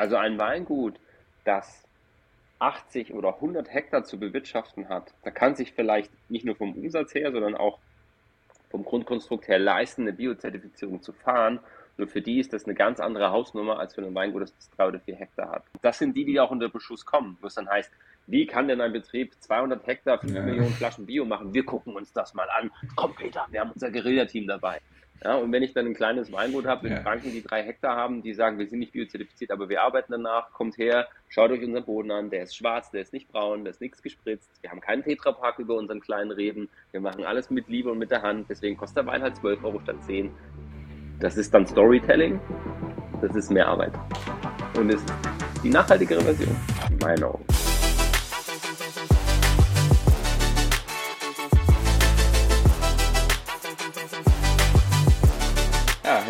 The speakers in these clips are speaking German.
Also ein Weingut, das 80 oder 100 Hektar zu bewirtschaften hat, da kann sich vielleicht nicht nur vom Umsatz her, sondern auch vom Grundkonstrukt her leisten, eine Biozertifizierung zu fahren. Nur für die ist das eine ganz andere Hausnummer als für ein Weingut, das drei oder vier Hektar hat. Das sind die, die auch unter Beschuss kommen, wo es dann heißt, wie kann denn ein Betrieb 200 Hektar, 5 ja. Millionen Flaschen Bio machen? Wir gucken uns das mal an. Komm, Peter, wir haben unser Guerilla-Team dabei. Ja, und wenn ich dann ein kleines Weingut habe in ja. Franken, die drei Hektar haben, die sagen, wir sind nicht biozertifiziert, aber wir arbeiten danach, kommt her, schaut euch unseren Boden an, der ist schwarz, der ist nicht braun, der ist nichts gespritzt, wir haben keinen Tetrapark über unseren kleinen Reben, wir machen alles mit Liebe und mit der Hand, deswegen kostet der Wein halt 12 Euro statt 10. Das ist dann Storytelling, das ist mehr Arbeit. Und ist die nachhaltigere Version, in meinen Augen.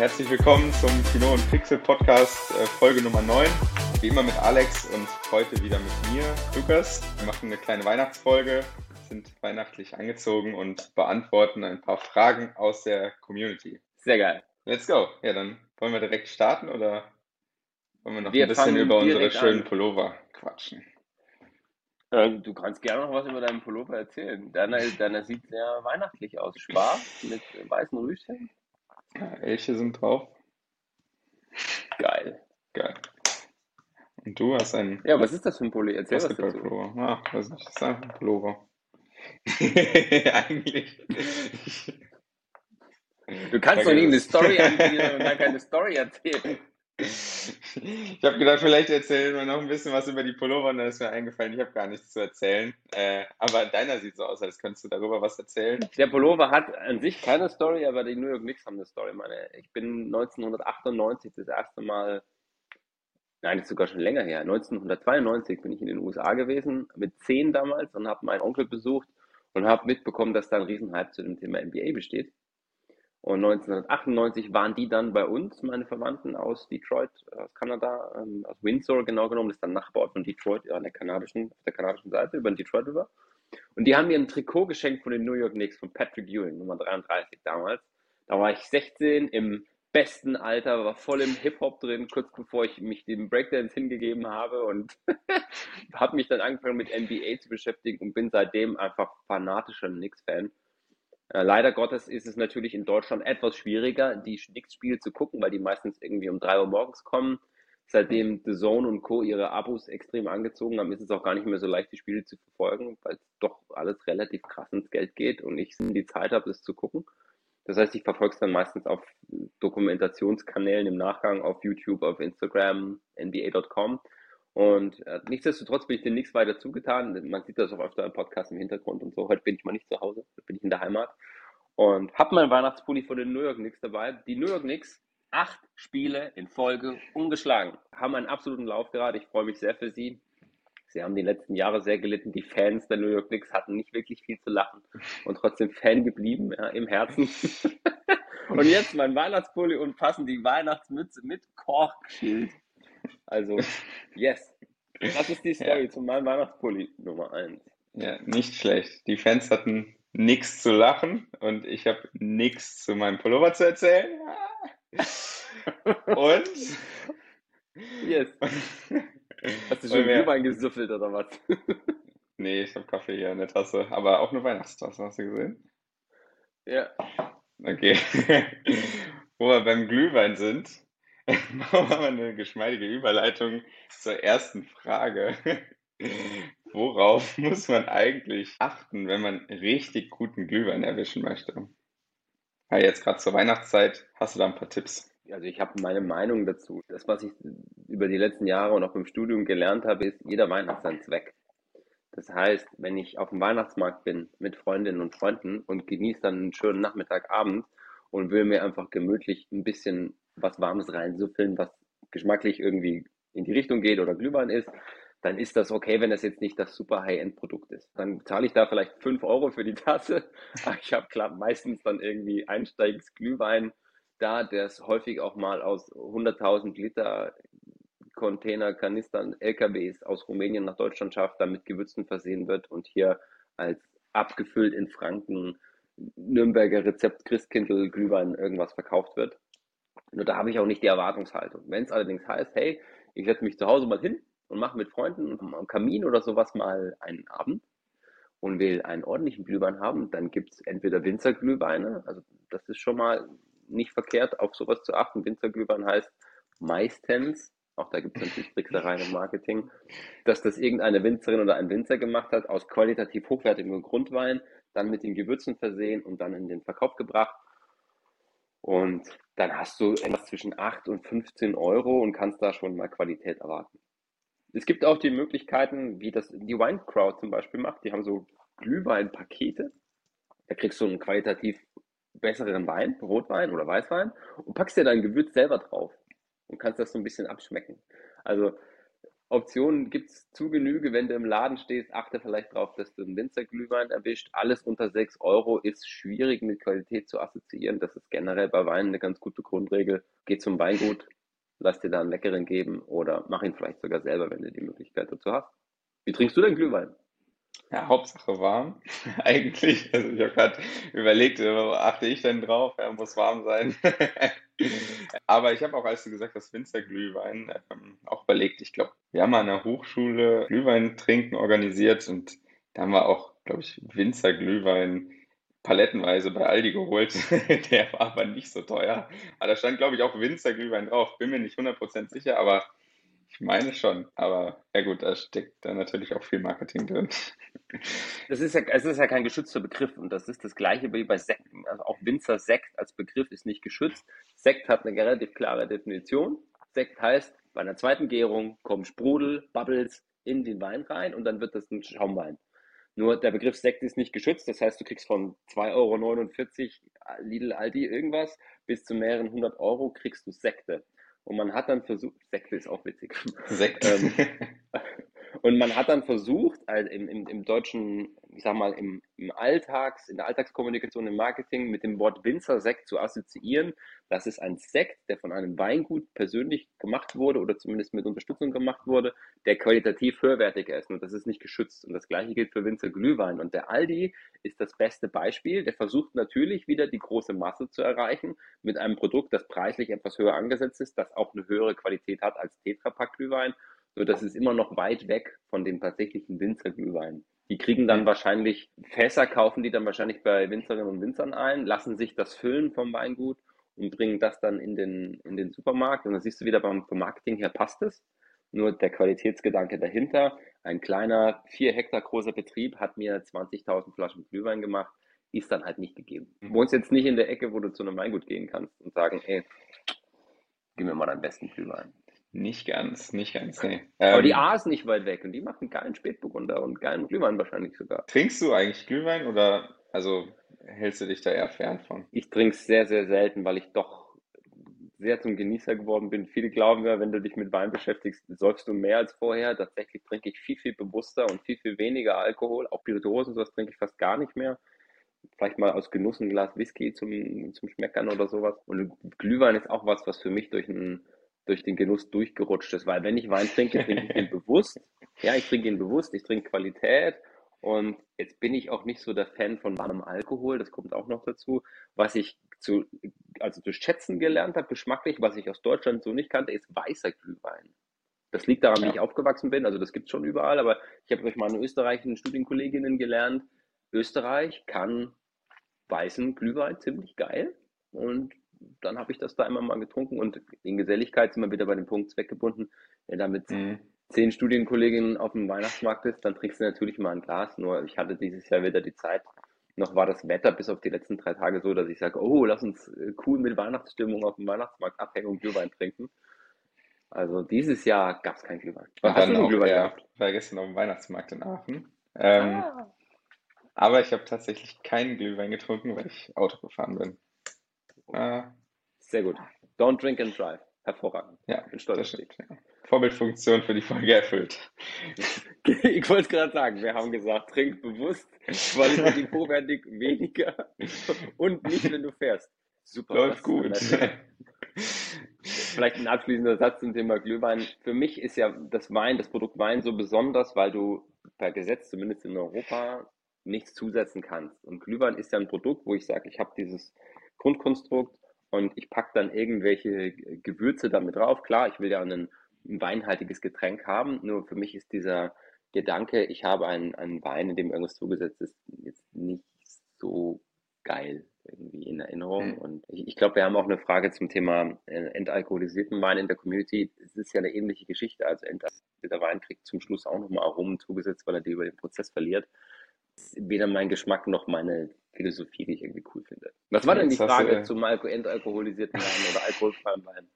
Herzlich willkommen zum Kino und Pixel Podcast, äh, Folge Nummer 9. Wie immer mit Alex und heute wieder mit mir, Lukas. Wir machen eine kleine Weihnachtsfolge, sind weihnachtlich angezogen und beantworten ein paar Fragen aus der Community. Sehr geil. Let's go. Ja, dann wollen wir direkt starten oder wollen wir noch wir ein bisschen über unsere schönen an. Pullover quatschen? Ähm, du kannst gerne noch was über deinen Pullover erzählen. Deiner, deiner sieht sehr weihnachtlich aus. Schwarz mit weißen Rüschen. Ja, Elche sind drauf. Geil. Geil. Und du hast ein. Ja, was ist das für ein Pulli? Erzähl was dazu. Pullover. Ach, weiß nicht, das ist einfach ein Pullover. Eigentlich. Du kannst doch nicht eine Story anziehen und dann keine Story erzählen. Ich habe gedacht, vielleicht erzählen wir noch ein bisschen was über die Pullover und dann ist mir eingefallen, ich habe gar nichts zu erzählen. Äh, aber deiner sieht so aus, als könntest du darüber was erzählen. Der Pullover hat an sich keine Story, aber die New York Knicks haben eine Story. Meine, ich bin 1998 das erste Mal, nein, das ist sogar schon länger her, 1992 bin ich in den USA gewesen, mit zehn damals und habe meinen Onkel besucht und habe mitbekommen, dass da ein Riesenhype zu dem Thema NBA besteht. Und 1998 waren die dann bei uns, meine Verwandten aus Detroit, aus Kanada, ähm, aus Windsor genau genommen, das ist dann Nachbarort von Detroit, ja, an der kanadischen, auf der kanadischen Seite, über den Detroit River. Und die haben mir ein Trikot geschenkt von den New York Knicks, von Patrick Ewing, Nummer 33 damals. Da war ich 16 im besten Alter, war voll im Hip-Hop drin, kurz bevor ich mich dem Breakdance hingegeben habe und habe mich dann angefangen mit NBA zu beschäftigen und bin seitdem einfach fanatischer Knicks-Fan. Äh, leider Gottes ist es natürlich in Deutschland etwas schwieriger, die Knicks-Spiele zu gucken, weil die meistens irgendwie um drei Uhr morgens kommen. Seitdem The Zone und Co. ihre Abos extrem angezogen haben, ist es auch gar nicht mehr so leicht, die Spiele zu verfolgen, weil es doch alles relativ krass ins Geld geht und ich die Zeit habe, das zu gucken. Das heißt, ich verfolge es dann meistens auf Dokumentationskanälen im Nachgang, auf YouTube, auf Instagram, nba.com. Und äh, nichtsdestotrotz bin ich dem nichts weiter zugetan. Man sieht das auch öfter im Podcast im Hintergrund und so. Heute bin ich mal nicht zu Hause, heute bin ich in der Heimat. Und habe meinen Weihnachtspulli von den New York Knicks dabei. Die New York Knicks, acht Spiele in Folge ungeschlagen, haben einen absoluten Lauf gerade. Ich freue mich sehr für sie. Sie haben die letzten Jahre sehr gelitten. Die Fans der New York Knicks hatten nicht wirklich viel zu lachen und trotzdem Fan geblieben ja, im Herzen. und jetzt mein Weihnachtspulli und passen die Weihnachtsmütze mit Korkschild also, yes. Das ist die Story ja. zu meinem Weihnachtspulli Nummer 1. Ja, nicht schlecht. Die Fans hatten nichts zu lachen und ich habe nichts zu meinem Pullover zu erzählen. und? Yes. Hast du schon Glühwein gesuffelt oder was? nee, ich habe Kaffee hier in der Tasse, aber auch eine Weihnachtstasse, hast du gesehen? Ja. Okay. Wo wir beim Glühwein sind, Machen wir eine geschmeidige Überleitung zur ersten Frage. Worauf muss man eigentlich achten, wenn man richtig guten Glühwein erwischen möchte? Ja, jetzt gerade zur Weihnachtszeit, hast du da ein paar Tipps? Also ich habe meine Meinung dazu. Das, was ich über die letzten Jahre und auch im Studium gelernt habe, ist, jeder Wein hat seinen Zweck. Das heißt, wenn ich auf dem Weihnachtsmarkt bin mit Freundinnen und Freunden und genieße dann einen schönen Nachmittagabend und will mir einfach gemütlich ein bisschen was Warmes reinsüffeln, was geschmacklich irgendwie in die Richtung geht oder Glühwein ist, dann ist das okay, wenn das jetzt nicht das super High-End-Produkt ist. Dann zahle ich da vielleicht 5 Euro für die Tasse, aber ich habe klar meistens dann irgendwie Einsteigsglühwein da, der es häufig auch mal aus 100.000 Liter Container, Kanistern, LKWs aus Rumänien nach Deutschland schafft, damit Gewürzen versehen wird und hier als abgefüllt in Franken Nürnberger Rezept Christkindl Glühwein irgendwas verkauft wird. Nur da habe ich auch nicht die Erwartungshaltung. Wenn es allerdings heißt, hey, ich setze mich zu Hause mal hin und mache mit Freunden am Kamin oder sowas mal einen Abend und will einen ordentlichen Glühwein haben, dann gibt es entweder Winzerglühweine, also das ist schon mal nicht verkehrt, auf sowas zu achten. Winzerglühwein heißt meistens, auch da gibt es natürlich Tricksereien im Marketing, dass das irgendeine Winzerin oder ein Winzer gemacht hat, aus qualitativ hochwertigem Grundwein, dann mit den Gewürzen versehen und dann in den Verkauf gebracht. Und dann hast du etwas zwischen 8 und 15 Euro und kannst da schon mal Qualität erwarten. Es gibt auch die Möglichkeiten, wie das die Wine Crowd zum Beispiel macht. Die haben so Glühweinpakete. Da kriegst du einen qualitativ besseren Wein, Rotwein oder Weißwein und packst dir dein Gewürz selber drauf und kannst das so ein bisschen abschmecken. Also Optionen gibt es zu Genüge, wenn du im Laden stehst, achte vielleicht darauf, dass du einen Winzerglühwein erwischt. Alles unter 6 Euro ist schwierig mit Qualität zu assoziieren. Das ist generell bei Weinen eine ganz gute Grundregel. Geh zum Weingut, lass dir da einen leckeren geben oder mach ihn vielleicht sogar selber, wenn du die Möglichkeit dazu hast. Wie trinkst du denn Glühwein? Ja, Hauptsache warm, eigentlich. Also ich habe gerade überlegt, achte ich denn drauf? Er muss warm sein. Aber ich habe auch, als du gesagt hast, Winzerglühwein, ähm, auch überlegt, ich glaube, wir haben an der Hochschule Glühwein trinken organisiert und da haben wir auch, glaube ich, Winzerglühwein palettenweise bei Aldi geholt. Der war aber nicht so teuer. Aber da stand, glaube ich, auch Winzerglühwein drauf. Bin mir nicht 100% sicher, aber ich meine schon. Aber ja gut, da steckt da natürlich auch viel Marketing drin. Das ist ja, es ist ja kein geschützter Begriff und das ist das gleiche wie bei Sekten. Also auch Winzer Sekt als Begriff ist nicht geschützt. Sekt hat eine relativ klare Definition. Sekt heißt, bei einer zweiten Gärung kommen Sprudel, Bubbles in den Wein rein und dann wird das ein Schaumwein. Nur der Begriff Sekt ist nicht geschützt, das heißt, du kriegst von 2,49 Euro Lidl, Aldi irgendwas bis zu mehreren hundert Euro kriegst du Sekte. Und man hat dann versucht, Sekte ist auch witzig. Sekt. Ähm, und man hat dann versucht, also im, im, im deutschen, ich sag mal, im, im Alltags, in der Alltagskommunikation, im Marketing mit dem Wort Winzersekt zu assoziieren. Das ist ein Sekt, der von einem Weingut persönlich gemacht wurde oder zumindest mit Unterstützung gemacht wurde, der qualitativ höherwertiger ist. Und das ist nicht geschützt. Und das gleiche gilt für Winzer Glühwein. Und der Aldi ist das beste Beispiel. Der versucht natürlich wieder die große Masse zu erreichen mit einem Produkt, das preislich etwas höher angesetzt ist, das auch eine höhere Qualität hat als Tetrapack Glühwein so, das ist immer noch weit weg von dem tatsächlichen Winzerglühwein. Die kriegen dann wahrscheinlich Fässer, kaufen die dann wahrscheinlich bei Winzerinnen und Winzern ein, lassen sich das füllen vom Weingut und bringen das dann in den, in den Supermarkt. Und dann siehst du wieder beim, vom Marketing her passt es. Nur der Qualitätsgedanke dahinter. Ein kleiner, vier Hektar großer Betrieb hat mir 20.000 Flaschen Glühwein gemacht. Ist dann halt nicht gegeben. Du wohnst jetzt nicht in der Ecke, wo du zu einem Weingut gehen kannst und sagen, ey, gib mir mal deinen besten Glühwein. Nicht ganz, nicht ganz, nee. Aber die ähm, A ist nicht weit weg und die machen geilen Spätburgunder und geilen Glühwein wahrscheinlich sogar. Trinkst du eigentlich Glühwein oder also hältst du dich da eher fern von? Ich trinke es sehr, sehr selten, weil ich doch sehr zum Genießer geworden bin. Viele glauben ja, wenn du dich mit Wein beschäftigst, säufst du mehr als vorher. Tatsächlich trinke ich viel, viel bewusster und viel, viel weniger Alkohol. Auch Spirituosen, sowas trinke ich fast gar nicht mehr. Vielleicht mal aus Genuss ein Glas Whisky zum, zum Schmeckern oder sowas. Und Glühwein ist auch was, was für mich durch einen durch den Genuss durchgerutscht ist. Weil wenn ich Wein trinke, trinke ich ihn bewusst. Ja, ich trinke ihn bewusst, ich trinke Qualität. Und jetzt bin ich auch nicht so der Fan von warmem Alkohol, das kommt auch noch dazu. Was ich zu, also zu schätzen gelernt habe, geschmacklich, was ich aus Deutschland so nicht kannte, ist weißer Glühwein. Das liegt daran, ja. wie ich aufgewachsen bin, also das gibt es schon überall, aber ich habe durch meine österreichischen Studienkolleginnen gelernt, Österreich kann weißen Glühwein ziemlich geil und dann habe ich das da immer mal getrunken und in Geselligkeit sind wir wieder bei dem Punkt zweckgebunden. Wenn da mit mhm. zehn Studienkolleginnen auf dem Weihnachtsmarkt bist, dann trinkst du natürlich mal ein Glas. Nur ich hatte dieses Jahr wieder die Zeit. Noch war das Wetter bis auf die letzten drei Tage so, dass ich sage, oh, lass uns äh, cool mit Weihnachtsstimmung auf dem Weihnachtsmarkt abhängen und Glühwein trinken. Also dieses Jahr gab es kein Glühwein. Was hast du auch, Glühwein ja, gehabt? war gestern auf dem Weihnachtsmarkt in Aachen. Ähm, ah. Aber ich habe tatsächlich keinen Glühwein getrunken, weil ich Auto gefahren bin. Äh, Sehr gut. Don't drink and drive. Hervorragend. Ja, bin stolz auf dich. Ja. Vorbildfunktion für die Folge erfüllt. ich wollte es gerade sagen, wir haben gesagt, trink bewusst, qualitativ hochwertig, weniger und nicht, wenn du fährst. Super. Läuft gut. Vielleicht ein abschließender Satz zum Thema Glühwein. Für mich ist ja das Wein, das Produkt Wein so besonders, weil du per Gesetz, zumindest in Europa, nichts zusetzen kannst. Und Glühwein ist ja ein Produkt, wo ich sage, ich habe dieses Grundkonstrukt und ich packe dann irgendwelche Gewürze damit drauf. Klar, ich will ja ein weinhaltiges Getränk haben. Nur für mich ist dieser Gedanke, ich habe einen, einen Wein, in dem irgendwas zugesetzt ist, jetzt nicht so geil irgendwie in Erinnerung. Mhm. Und ich, ich glaube, wir haben auch eine Frage zum Thema äh, entalkoholisierten Wein in der Community. Es ist ja eine ähnliche Geschichte. Also entalkoholisierter Wein kriegt zum Schluss auch nochmal Aromen zugesetzt, weil er die über den Prozess verliert. Weder mein Geschmack noch meine Philosophie, die ich irgendwie cool finde. Was war denn die Frage du, zum entalkoholisierten Wein oder alkoholfreien Wein?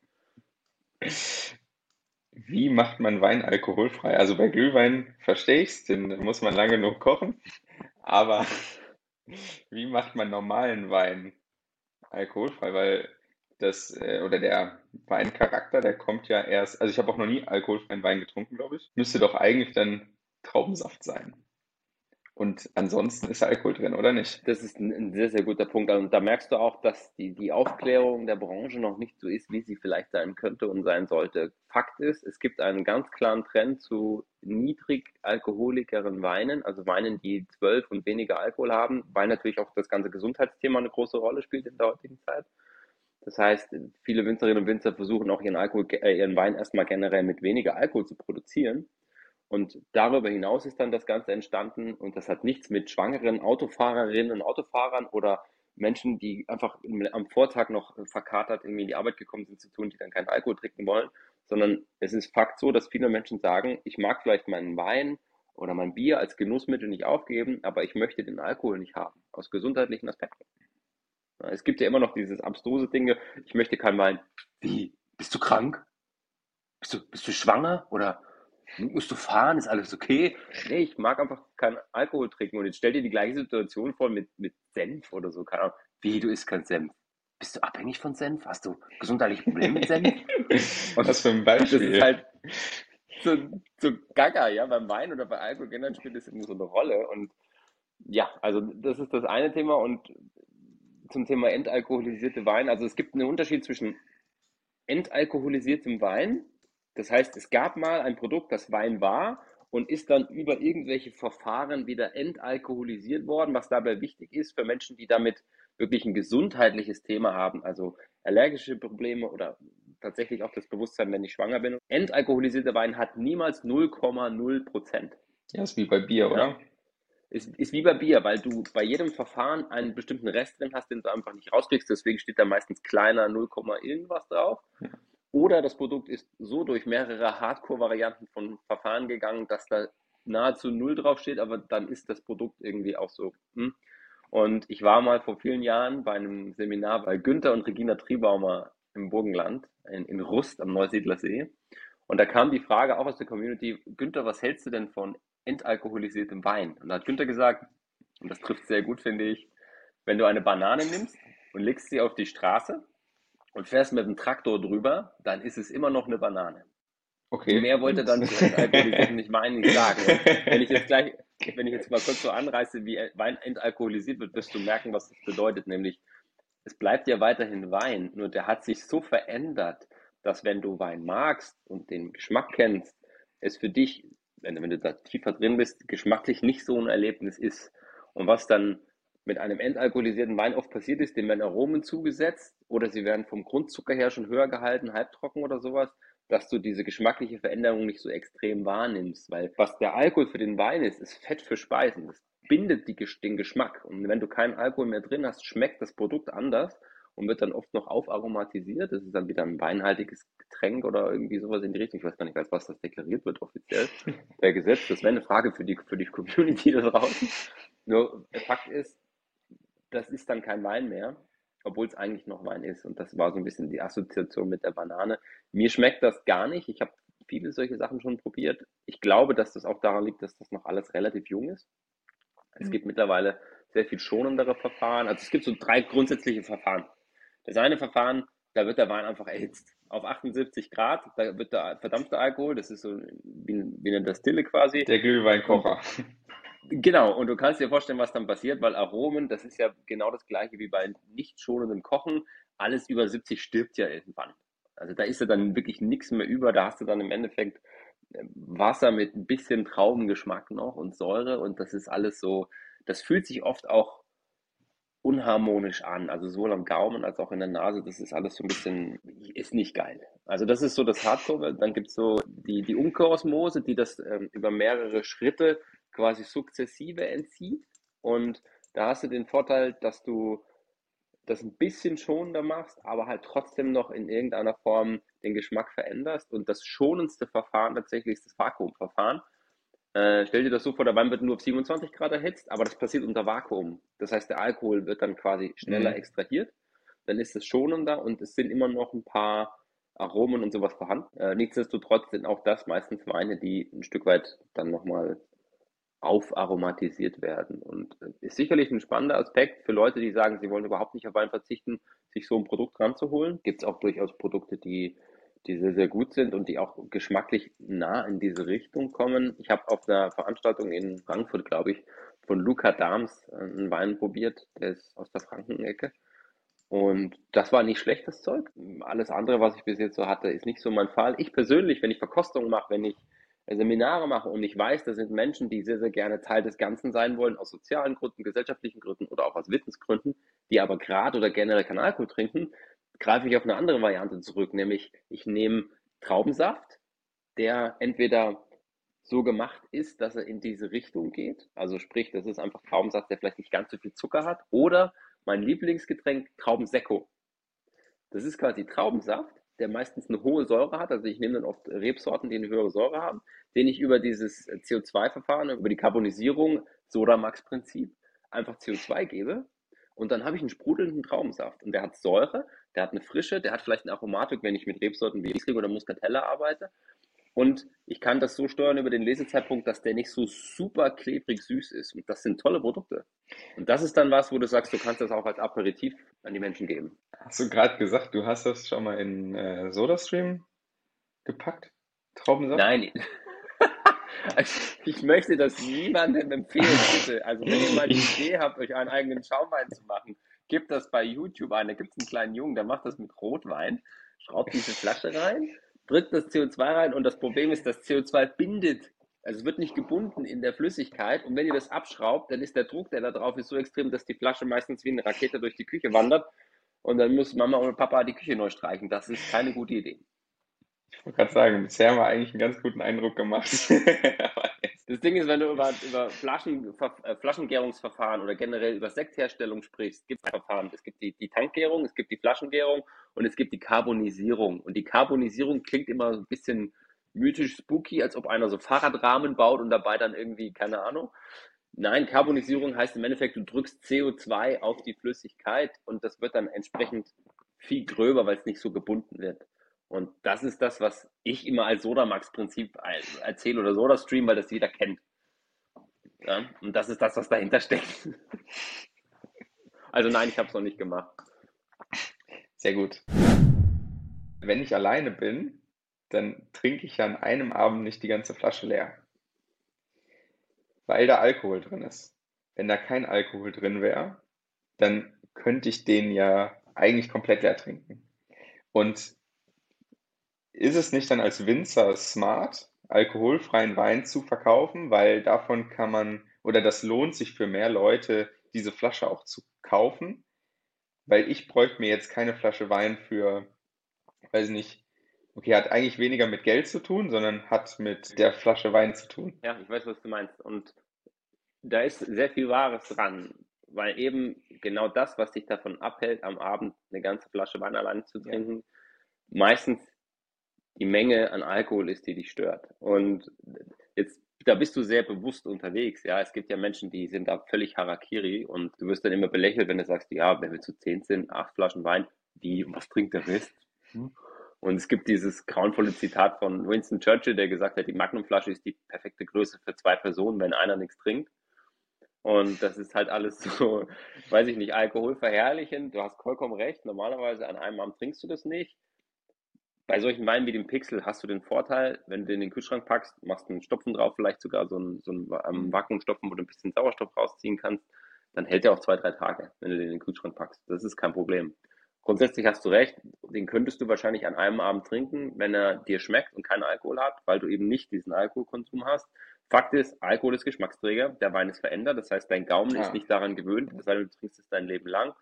Wie macht man Wein alkoholfrei? Also bei Glühwein verstehe ich es, den muss man lange genug kochen. Aber wie macht man normalen Wein alkoholfrei? Weil das, äh, oder der Weincharakter, der kommt ja erst, also ich habe auch noch nie alkoholfreien Wein getrunken, glaube ich. Müsste doch eigentlich dann Traubensaft sein. Und ansonsten ist Alkohol drin, oder nicht? Das ist ein, sehr, sehr guter Punkt. Und da merkst du auch, dass die, die Aufklärung der Branche noch nicht so ist, wie sie vielleicht sein könnte und sein sollte. Fakt ist, es gibt einen ganz klaren Trend zu niedrig alkoholikeren Weinen, also Weinen, die zwölf und weniger Alkohol haben, weil natürlich auch das ganze Gesundheitsthema eine große Rolle spielt in der heutigen Zeit. Das heißt, viele Winzerinnen und Winzer versuchen auch ihren, Alkohol, äh, ihren Wein erstmal generell mit weniger Alkohol zu produzieren. Und darüber hinaus ist dann das Ganze entstanden und das hat nichts mit schwangeren Autofahrerinnen und Autofahrern oder Menschen, die einfach am Vortag noch verkatert irgendwie in die Arbeit gekommen sind, zu tun, die dann keinen Alkohol trinken wollen, sondern es ist Fakt so, dass viele Menschen sagen, ich mag vielleicht meinen Wein oder mein Bier als Genussmittel nicht aufgeben, aber ich möchte den Alkohol nicht haben, aus gesundheitlichen Aspekten. Es gibt ja immer noch dieses abstruse Dinge, ich möchte keinen Wein. Wie? Bist du krank? Bist du, bist du schwanger? Oder musst du fahren, ist alles okay. Nee, ich mag einfach keinen Alkohol trinken. Und jetzt stell dir die gleiche Situation vor mit, mit Senf oder so. Keine Ahnung. Wie, du isst kein Senf? Bist du abhängig von Senf? Hast du gesundheitliche Probleme mit Senf? Und Was für ein Beispiel. Das ist halt so, so gaga, ja. Beim Wein oder bei Alkohol generell spielt das immer so eine Rolle. Und ja, also das ist das eine Thema. Und zum Thema entalkoholisierte Wein. Also es gibt einen Unterschied zwischen entalkoholisiertem Wein das heißt, es gab mal ein Produkt, das Wein war und ist dann über irgendwelche Verfahren wieder entalkoholisiert worden, was dabei wichtig ist für Menschen, die damit wirklich ein gesundheitliches Thema haben, also allergische Probleme oder tatsächlich auch das Bewusstsein, wenn ich schwanger bin. Entalkoholisierter Wein hat niemals 0,0 Prozent. Ja, ist wie bei Bier, oder? Ja. Ist, ist wie bei Bier, weil du bei jedem Verfahren einen bestimmten Rest drin hast, den du einfach nicht rauskriegst. Deswegen steht da meistens kleiner 0, irgendwas drauf. Ja. Oder das Produkt ist so durch mehrere Hardcore-Varianten von Verfahren gegangen, dass da nahezu null draufsteht, aber dann ist das Produkt irgendwie auch so. Hm? Und ich war mal vor vielen Jahren bei einem Seminar bei Günther und Regina Triebaumer im Burgenland, in, in Rust am Neusiedler See. Und da kam die Frage auch aus der Community, Günther, was hältst du denn von entalkoholisiertem Wein? Und da hat Günther gesagt, und das trifft sehr gut, finde ich, wenn du eine Banane nimmst und legst sie auf die Straße und fährst mit dem Traktor drüber, dann ist es immer noch eine Banane. Okay. Mehr wollte dann nicht nicht sagen. Wenn ich jetzt gleich, wenn ich jetzt mal kurz so anreiße, wie Wein entalkoholisiert wird, wirst du merken, was das bedeutet. Nämlich, es bleibt ja weiterhin Wein, nur der hat sich so verändert, dass wenn du Wein magst und den Geschmack kennst, es für dich, wenn, wenn du da tiefer drin bist, geschmacklich nicht so ein Erlebnis ist. Und was dann mit einem entalkoholisierten Wein oft passiert ist, dem werden Aromen zugesetzt oder sie werden vom Grundzucker her schon höher gehalten, halbtrocken oder sowas, dass du diese geschmackliche Veränderung nicht so extrem wahrnimmst. Weil was der Alkohol für den Wein ist, ist Fett für Speisen. Das bindet die, den Geschmack. Und wenn du keinen Alkohol mehr drin hast, schmeckt das Produkt anders und wird dann oft noch aufaromatisiert. Das ist dann wieder ein weinhaltiges Getränk oder irgendwie sowas in die Richtung. Ich weiß gar nicht, als was das deklariert wird offiziell per Gesetz. Das wäre eine Frage für die, für die Community da draußen. Nur Fakt ist, das ist dann kein Wein mehr, obwohl es eigentlich noch Wein ist. Und das war so ein bisschen die Assoziation mit der Banane. Mir schmeckt das gar nicht. Ich habe viele solche Sachen schon probiert. Ich glaube, dass das auch daran liegt, dass das noch alles relativ jung ist. Es mhm. gibt mittlerweile sehr viel schonendere Verfahren. Also es gibt so drei grundsätzliche Verfahren. Das eine Verfahren, da wird der Wein einfach erhitzt. Auf 78 Grad, da wird der verdampfte Alkohol, das ist so wie, wie eine Dastille quasi. Der Glühweinkocher. Genau, und du kannst dir vorstellen, was dann passiert, weil Aromen, das ist ja genau das gleiche wie bei nicht schonendem Kochen. Alles über 70 stirbt ja irgendwann. Also da ist ja dann wirklich nichts mehr über. Da hast du dann im Endeffekt äh, Wasser mit ein bisschen Traubengeschmack noch und Säure und das ist alles so, das fühlt sich oft auch unharmonisch an. Also sowohl am Gaumen als auch in der Nase, das ist alles so ein bisschen, ist nicht geil. Also das ist so das Hardcore. Dann gibt es so die, die Umkehrosmose, die das ähm, über mehrere Schritte quasi sukzessive entzieht. Und da hast du den Vorteil, dass du das ein bisschen schonender machst, aber halt trotzdem noch in irgendeiner Form den Geschmack veränderst. Und das schonendste Verfahren tatsächlich ist das Vakuumverfahren. Äh, stell dir das so vor, der Wein wird nur auf 27 Grad erhitzt, aber das passiert unter Vakuum. Das heißt, der Alkohol wird dann quasi schneller mhm. extrahiert. Dann ist es schonender und es sind immer noch ein paar Aromen und sowas vorhanden. Äh, nichtsdestotrotz sind auch das meistens Weine, die ein Stück weit dann nochmal aufaromatisiert werden. Und äh, ist sicherlich ein spannender Aspekt für Leute, die sagen, sie wollen überhaupt nicht auf Wein verzichten, sich so ein Produkt ranzuholen. Gibt es auch durchaus Produkte, die die sehr, sehr gut sind und die auch geschmacklich nah in diese Richtung kommen. Ich habe auf einer Veranstaltung in Frankfurt, glaube ich, von Luca Dahms äh, einen Wein probiert, der ist aus der Frankenecke. Und das war nicht schlechtes Zeug. Alles andere, was ich bis jetzt so hatte, ist nicht so mein Fall. Ich persönlich, wenn ich Verkostungen mache, wenn ich Seminare mache und ich weiß, da sind Menschen, die sehr, sehr gerne Teil des Ganzen sein wollen, aus sozialen Gründen, gesellschaftlichen Gründen oder auch aus Wissensgründen, die aber gerade oder generell keinen Alkohol trinken, greife ich auf eine andere Variante zurück, nämlich ich nehme Traubensaft, der entweder so gemacht ist, dass er in diese Richtung geht, also sprich, das ist einfach Traubensaft, der vielleicht nicht ganz so viel Zucker hat, oder mein Lieblingsgetränk Traubensekko. Das ist quasi Traubensaft, der meistens eine hohe Säure hat, also ich nehme dann oft Rebsorten, die eine höhere Säure haben, den ich über dieses CO2-Verfahren, über die Carbonisierung, Sodamax-Prinzip, einfach CO2 gebe. Und dann habe ich einen sprudelnden Traubensaft. Und der hat Säure, der hat eine Frische, der hat vielleicht eine Aromatik, wenn ich mit Rebsorten wie Riesling oder Muscatella arbeite. Und ich kann das so steuern über den Lesezeitpunkt, dass der nicht so super klebrig süß ist. Und das sind tolle Produkte. Und das ist dann was, wo du sagst, du kannst das auch als Aperitif an die Menschen geben. Hast du gerade gesagt, du hast das schon mal in äh, SodaStream gepackt? Traubensaft? Nein. Ich möchte das niemandem empfehlen, bitte. Also wenn ihr mal die Idee habt, euch einen eigenen Schaumwein zu machen, gebt das bei YouTube ein. Da gibt es einen kleinen Jungen, der macht das mit Rotwein, schraubt diese Flasche rein, drückt das CO2 rein und das Problem ist, das CO2 bindet. Also es wird nicht gebunden in der Flüssigkeit und wenn ihr das abschraubt, dann ist der Druck, der da drauf ist, so extrem, dass die Flasche meistens wie eine Rakete durch die Küche wandert und dann muss Mama und Papa die Küche neu streichen. Das ist keine gute Idee. Ich wollte gerade sagen, bisher haben wir eigentlich einen ganz guten Eindruck gemacht. das Ding ist, wenn du über, über Flaschen, äh, Flaschengärungsverfahren oder generell über Sektherstellung sprichst, gibt es Verfahren. Es gibt die, die Tankgärung, es gibt die Flaschengärung und es gibt die Carbonisierung. Und die Carbonisierung klingt immer ein bisschen mythisch spooky, als ob einer so Fahrradrahmen baut und dabei dann irgendwie, keine Ahnung. Nein, Carbonisierung heißt im Endeffekt, du drückst CO2 auf die Flüssigkeit und das wird dann entsprechend viel gröber, weil es nicht so gebunden wird. Und das ist das, was ich immer als Sodamax-Prinzip erzähle oder Soda-Stream, weil das jeder kennt. Ja? Und das ist das, was dahinter steckt. Also nein, ich habe es noch nicht gemacht. Sehr gut. Wenn ich alleine bin, dann trinke ich ja an einem Abend nicht die ganze Flasche leer. Weil da Alkohol drin ist. Wenn da kein Alkohol drin wäre, dann könnte ich den ja eigentlich komplett leer trinken. Und ist es nicht dann als Winzer smart, alkoholfreien Wein zu verkaufen, weil davon kann man oder das lohnt sich für mehr Leute, diese Flasche auch zu kaufen? Weil ich bräuchte mir jetzt keine Flasche Wein für, weiß nicht, okay, hat eigentlich weniger mit Geld zu tun, sondern hat mit der Flasche Wein zu tun. Ja, ich weiß, was du meinst. Und da ist sehr viel Wahres dran, weil eben genau das, was dich davon abhält, am Abend eine ganze Flasche Wein allein zu trinken, ja. meistens die Menge an Alkohol ist, die dich stört. Und jetzt, da bist du sehr bewusst unterwegs. Ja, es gibt ja Menschen, die sind da völlig Harakiri und du wirst dann immer belächelt, wenn du sagst, ja, wenn wir zu zehn sind, acht Flaschen Wein, wie, was trinkt der Rest? Hm? Und es gibt dieses grauenvolle Zitat von Winston Churchill, der gesagt hat, die Magnumflasche ist die perfekte Größe für zwei Personen, wenn einer nichts trinkt. Und das ist halt alles so, weiß ich nicht, alkoholverherrlichend. Du hast vollkommen recht. Normalerweise an einem Abend trinkst du das nicht bei solchen Weinen wie dem Pixel hast du den Vorteil, wenn du den in den Kühlschrank packst, machst einen Stopfen drauf, vielleicht sogar so einen, so einen ähm, Vakuumstopfen, wo du ein bisschen Sauerstoff rausziehen kannst, dann hält der auch zwei, drei Tage, wenn du den in den Kühlschrank packst. Das ist kein Problem. grundsätzlich hast du recht, den könntest du wahrscheinlich an einem Abend trinken, wenn er dir schmeckt und keinen Alkohol hat, weil du eben nicht diesen Alkoholkonsum hast. Fakt ist, Alkohol ist Geschmacksträger, der Wein ist verändert, das heißt, dein Gaumen ja. ist nicht daran gewöhnt, das heißt, du trinkst es dein Leben lang.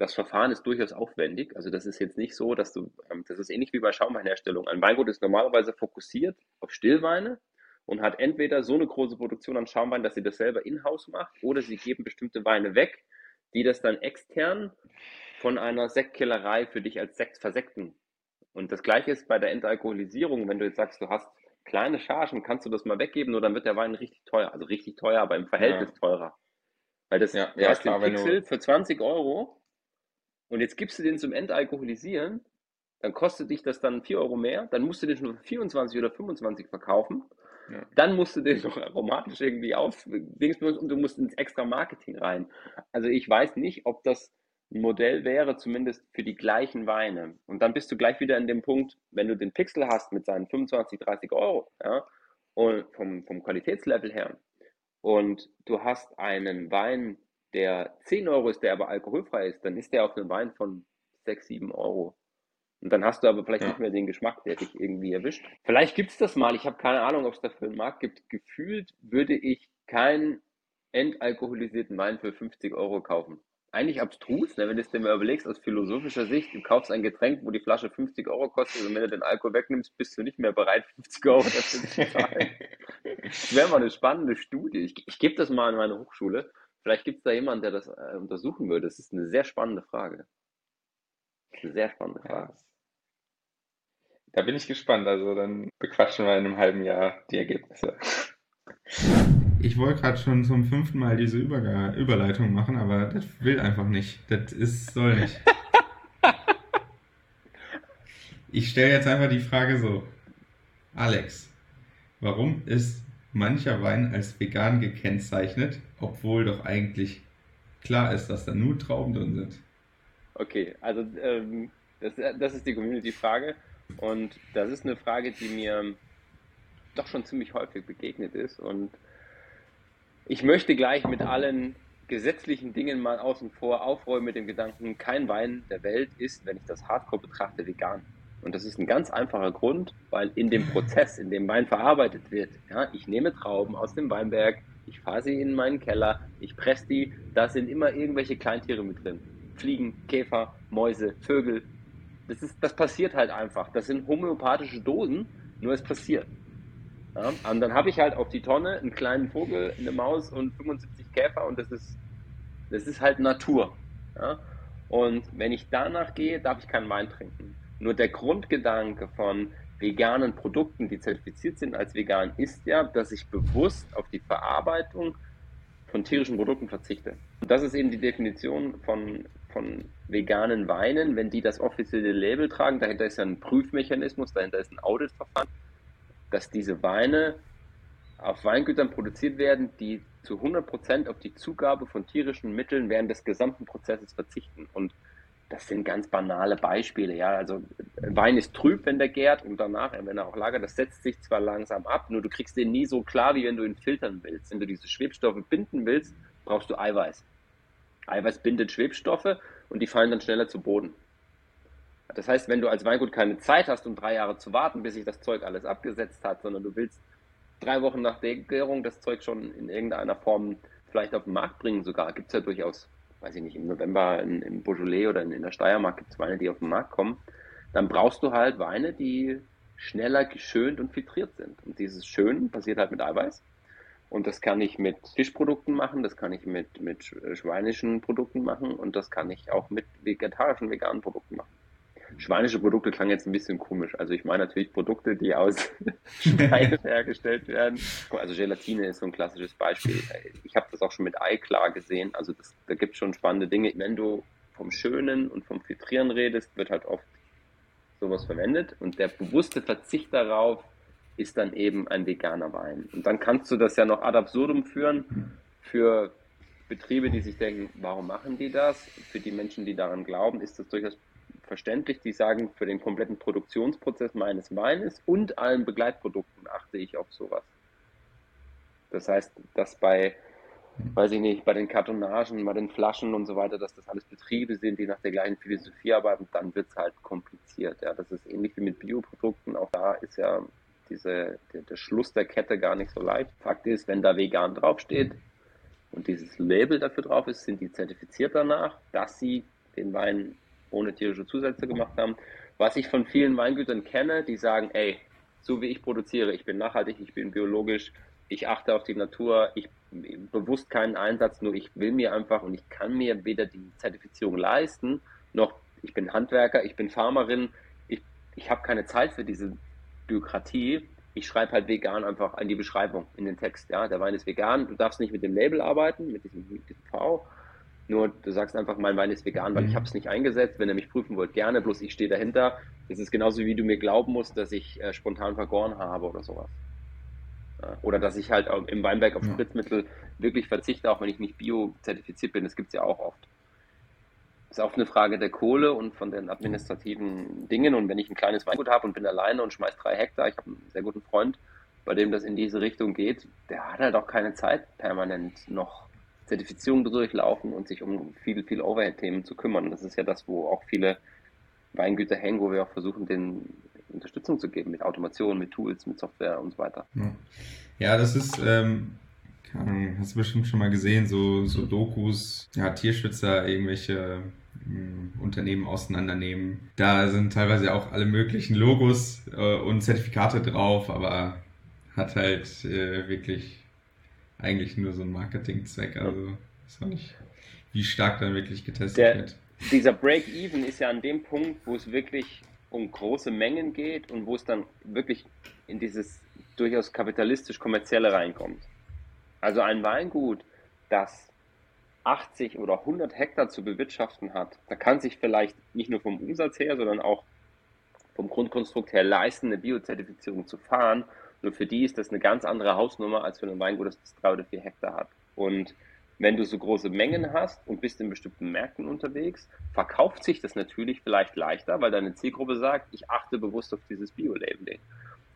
Das Verfahren ist durchaus aufwendig, also das ist jetzt nicht so, dass du, ähm, das ist ähnlich wie bei Schaumweinherstellung. Ein Weingut ist normalerweise fokussiert auf Stillweine und hat entweder so eine große Produktion an Schaumwein, dass sie das selber in-house macht, oder sie geben bestimmte Weine weg, die das dann extern von einer Sektkellerei für dich als Sekt versekten. Und das gleiche ist bei der Entalkoholisierung, wenn du jetzt sagst, du hast kleine Chargen, kannst du das mal weggeben, nur dann wird der Wein richtig teuer. Also richtig teuer, aber im Verhältnis ja. teurer. Weil das, ja, du ja, hast klar, den Pixel für 20 Euro und jetzt gibst du den zum Entalkoholisieren, dann kostet dich das dann 4 Euro mehr, dann musst du den schon für 24 oder 25 verkaufen. Ja. Dann musst du den noch aromatisch irgendwie auf und du musst ins extra Marketing rein. Also ich weiß nicht, ob das ein Modell wäre, zumindest für die gleichen Weine. Und dann bist du gleich wieder in dem Punkt, wenn du den Pixel hast mit seinen 25, 30 Euro, ja, und vom, vom Qualitätslevel her, und du hast einen Wein, der 10 Euro ist, der aber alkoholfrei ist, dann ist der auf einem Wein von 6, 7 Euro. Und dann hast du aber vielleicht ja. nicht mehr den Geschmack, der dich irgendwie erwischt. Vielleicht gibt es das mal, ich habe keine Ahnung, ob es dafür einen Markt gibt. Gefühlt würde ich keinen entalkoholisierten Wein für 50 Euro kaufen eigentlich abstrus, ne, wenn du es dir mal überlegst, aus philosophischer Sicht, du kaufst ein Getränk, wo die Flasche 50 Euro kostet und wenn du den Alkohol wegnimmst, bist du nicht mehr bereit, 50 Euro dafür zu zahlen. das wäre mal eine spannende Studie. Ich, ich gebe das mal in meine Hochschule. Vielleicht gibt es da jemanden, der das äh, untersuchen würde. Das ist eine sehr spannende Frage. Eine sehr spannende Frage. Ja. Da bin ich gespannt. Also dann bequatschen wir in einem halben Jahr die Ergebnisse. Ich wollte gerade schon zum fünften Mal diese Über Überleitung machen, aber das will einfach nicht. Das ist, soll nicht. Ich stelle jetzt einfach die Frage so. Alex, warum ist mancher Wein als vegan gekennzeichnet, obwohl doch eigentlich klar ist, dass da nur Trauben drin sind? Okay, also ähm, das, das ist die Community-Frage und das ist eine Frage, die mir doch schon ziemlich häufig begegnet ist und ich möchte gleich mit allen gesetzlichen Dingen mal außen vor aufräumen mit dem Gedanken, kein Wein der Welt ist, wenn ich das Hardcore betrachte, vegan. Und das ist ein ganz einfacher Grund, weil in dem Prozess, in dem Wein verarbeitet wird, ja, ich nehme Trauben aus dem Weinberg, ich fahre sie in meinen Keller, ich presse die, da sind immer irgendwelche Kleintiere mit drin. Fliegen, Käfer, Mäuse, Vögel. Das, ist, das passiert halt einfach. Das sind homöopathische Dosen, nur es passiert. Ja, und dann habe ich halt auf die Tonne einen kleinen Vogel, eine Maus und 75 Käfer und das ist, das ist halt Natur. Ja? Und wenn ich danach gehe, darf ich keinen Wein trinken. Nur der Grundgedanke von veganen Produkten, die zertifiziert sind als vegan, ist ja, dass ich bewusst auf die Verarbeitung von tierischen Produkten verzichte. Und das ist eben die Definition von, von veganen Weinen, wenn die das offizielle Label tragen. Dahinter ist ja ein Prüfmechanismus, dahinter ist ein Auditverfahren dass diese Weine auf Weingütern produziert werden, die zu 100% auf die Zugabe von tierischen Mitteln während des gesamten Prozesses verzichten. Und das sind ganz banale Beispiele. Ja, also Wein ist trüb, wenn der gärt und danach, wenn er auch lagert, das setzt sich zwar langsam ab, nur du kriegst den nie so klar, wie wenn du ihn filtern willst. Wenn du diese Schwebstoffe binden willst, brauchst du Eiweiß. Eiweiß bindet Schwebstoffe und die fallen dann schneller zu Boden. Das heißt, wenn du als Weingut keine Zeit hast, um drei Jahre zu warten, bis sich das Zeug alles abgesetzt hat, sondern du willst drei Wochen nach der Gärung das Zeug schon in irgendeiner Form vielleicht auf den Markt bringen sogar, gibt es ja durchaus, weiß ich nicht, im November in, im Beaujolais oder in, in der Steiermark gibt es Weine, die auf den Markt kommen, dann brauchst du halt Weine, die schneller geschönt und filtriert sind. Und dieses Schönen passiert halt mit Eiweiß. Und das kann ich mit Fischprodukten machen, das kann ich mit, mit schweinischen Produkten machen und das kann ich auch mit vegetarischen, veganen Produkten machen. Schweinische Produkte klang jetzt ein bisschen komisch. Also ich meine natürlich Produkte, die aus Schweinen hergestellt werden. Also Gelatine ist so ein klassisches Beispiel. Ich habe das auch schon mit Ei klar gesehen. Also das, da gibt es schon spannende Dinge. Wenn du vom Schönen und vom Filtrieren redest, wird halt oft sowas verwendet. Und der bewusste Verzicht darauf ist dann eben ein veganer Wein. Und dann kannst du das ja noch ad absurdum führen für Betriebe, die sich denken, warum machen die das? Für die Menschen, die daran glauben, ist das durchaus verständlich. Die sagen, für den kompletten Produktionsprozess meines Weines und allen Begleitprodukten achte ich auf sowas. Das heißt, dass bei weiß ich nicht, bei den Kartonagen, bei den Flaschen und so weiter, dass das alles Betriebe sind, die nach der gleichen Philosophie arbeiten, dann wird es halt kompliziert. Ja, das ist ähnlich wie mit Bioprodukten. Auch da ist ja diese, der, der Schluss der Kette gar nicht so leicht. Fakt ist, wenn da vegan draufsteht und dieses Label dafür drauf ist, sind die zertifiziert danach, dass sie den Wein ohne tierische Zusätze gemacht haben. Was ich von vielen Weingütern kenne, die sagen, ey, so wie ich produziere, ich bin nachhaltig, ich bin biologisch, ich achte auf die Natur, ich bewusst keinen Einsatz, nur ich will mir einfach und ich kann mir weder die Zertifizierung leisten, noch ich bin Handwerker, ich bin Farmerin, ich, ich habe keine Zeit für diese Bürokratie. Ich schreibe halt vegan einfach in die Beschreibung, in den Text. Ja, der Wein ist vegan, du darfst nicht mit dem Label arbeiten, mit diesem, mit diesem V, nur du sagst einfach, mein Wein ist vegan, weil ich mhm. habe es nicht eingesetzt. Wenn ihr mich prüfen wollt, gerne, bloß ich stehe dahinter. Das ist genauso wie du mir glauben musst, dass ich äh, spontan vergoren habe oder sowas. Oder dass ich halt im Weinberg auf Spritzmittel wirklich verzichte, auch wenn ich nicht bio-zertifiziert bin. Das gibt es ja auch oft. Das ist auch eine Frage der Kohle und von den administrativen Dingen. Und wenn ich ein kleines Weingut habe und bin alleine und schmeiß drei Hektar, ich habe einen sehr guten Freund, bei dem das in diese Richtung geht, der hat halt auch keine Zeit, permanent noch Zertifizierung durchlaufen und sich um viel, viel Overhead-Themen zu kümmern. Das ist ja das, wo auch viele Weingüter hängen, wo wir auch versuchen, den Unterstützung zu geben mit Automation, mit Tools, mit Software und so weiter. Ja, das ist, ähm, hast du bestimmt schon mal gesehen, so, so Dokus, ja, Tierschützer, irgendwelche äh, Unternehmen auseinandernehmen. Da sind teilweise auch alle möglichen Logos äh, und Zertifikate drauf, aber hat halt äh, wirklich eigentlich nur so einen Marketingzweck. Also ist auch nicht, wie stark dann wirklich getestet Der, wird. Dieser Break-Even ist ja an dem Punkt, wo es wirklich um große Mengen geht und wo es dann wirklich in dieses durchaus kapitalistisch-kommerzielle reinkommt. Also ein Weingut, das 80 oder 100 Hektar zu bewirtschaften hat, da kann sich vielleicht nicht nur vom Umsatz her, sondern auch vom Grundkonstrukt her leisten, eine Biozertifizierung zu fahren. Nur für die ist das eine ganz andere Hausnummer als für ein Weingut, das drei oder vier Hektar hat. Und wenn du so große Mengen hast und bist in bestimmten Märkten unterwegs, verkauft sich das natürlich vielleicht leichter, weil deine Zielgruppe sagt, ich achte bewusst auf dieses Bio-Labeling.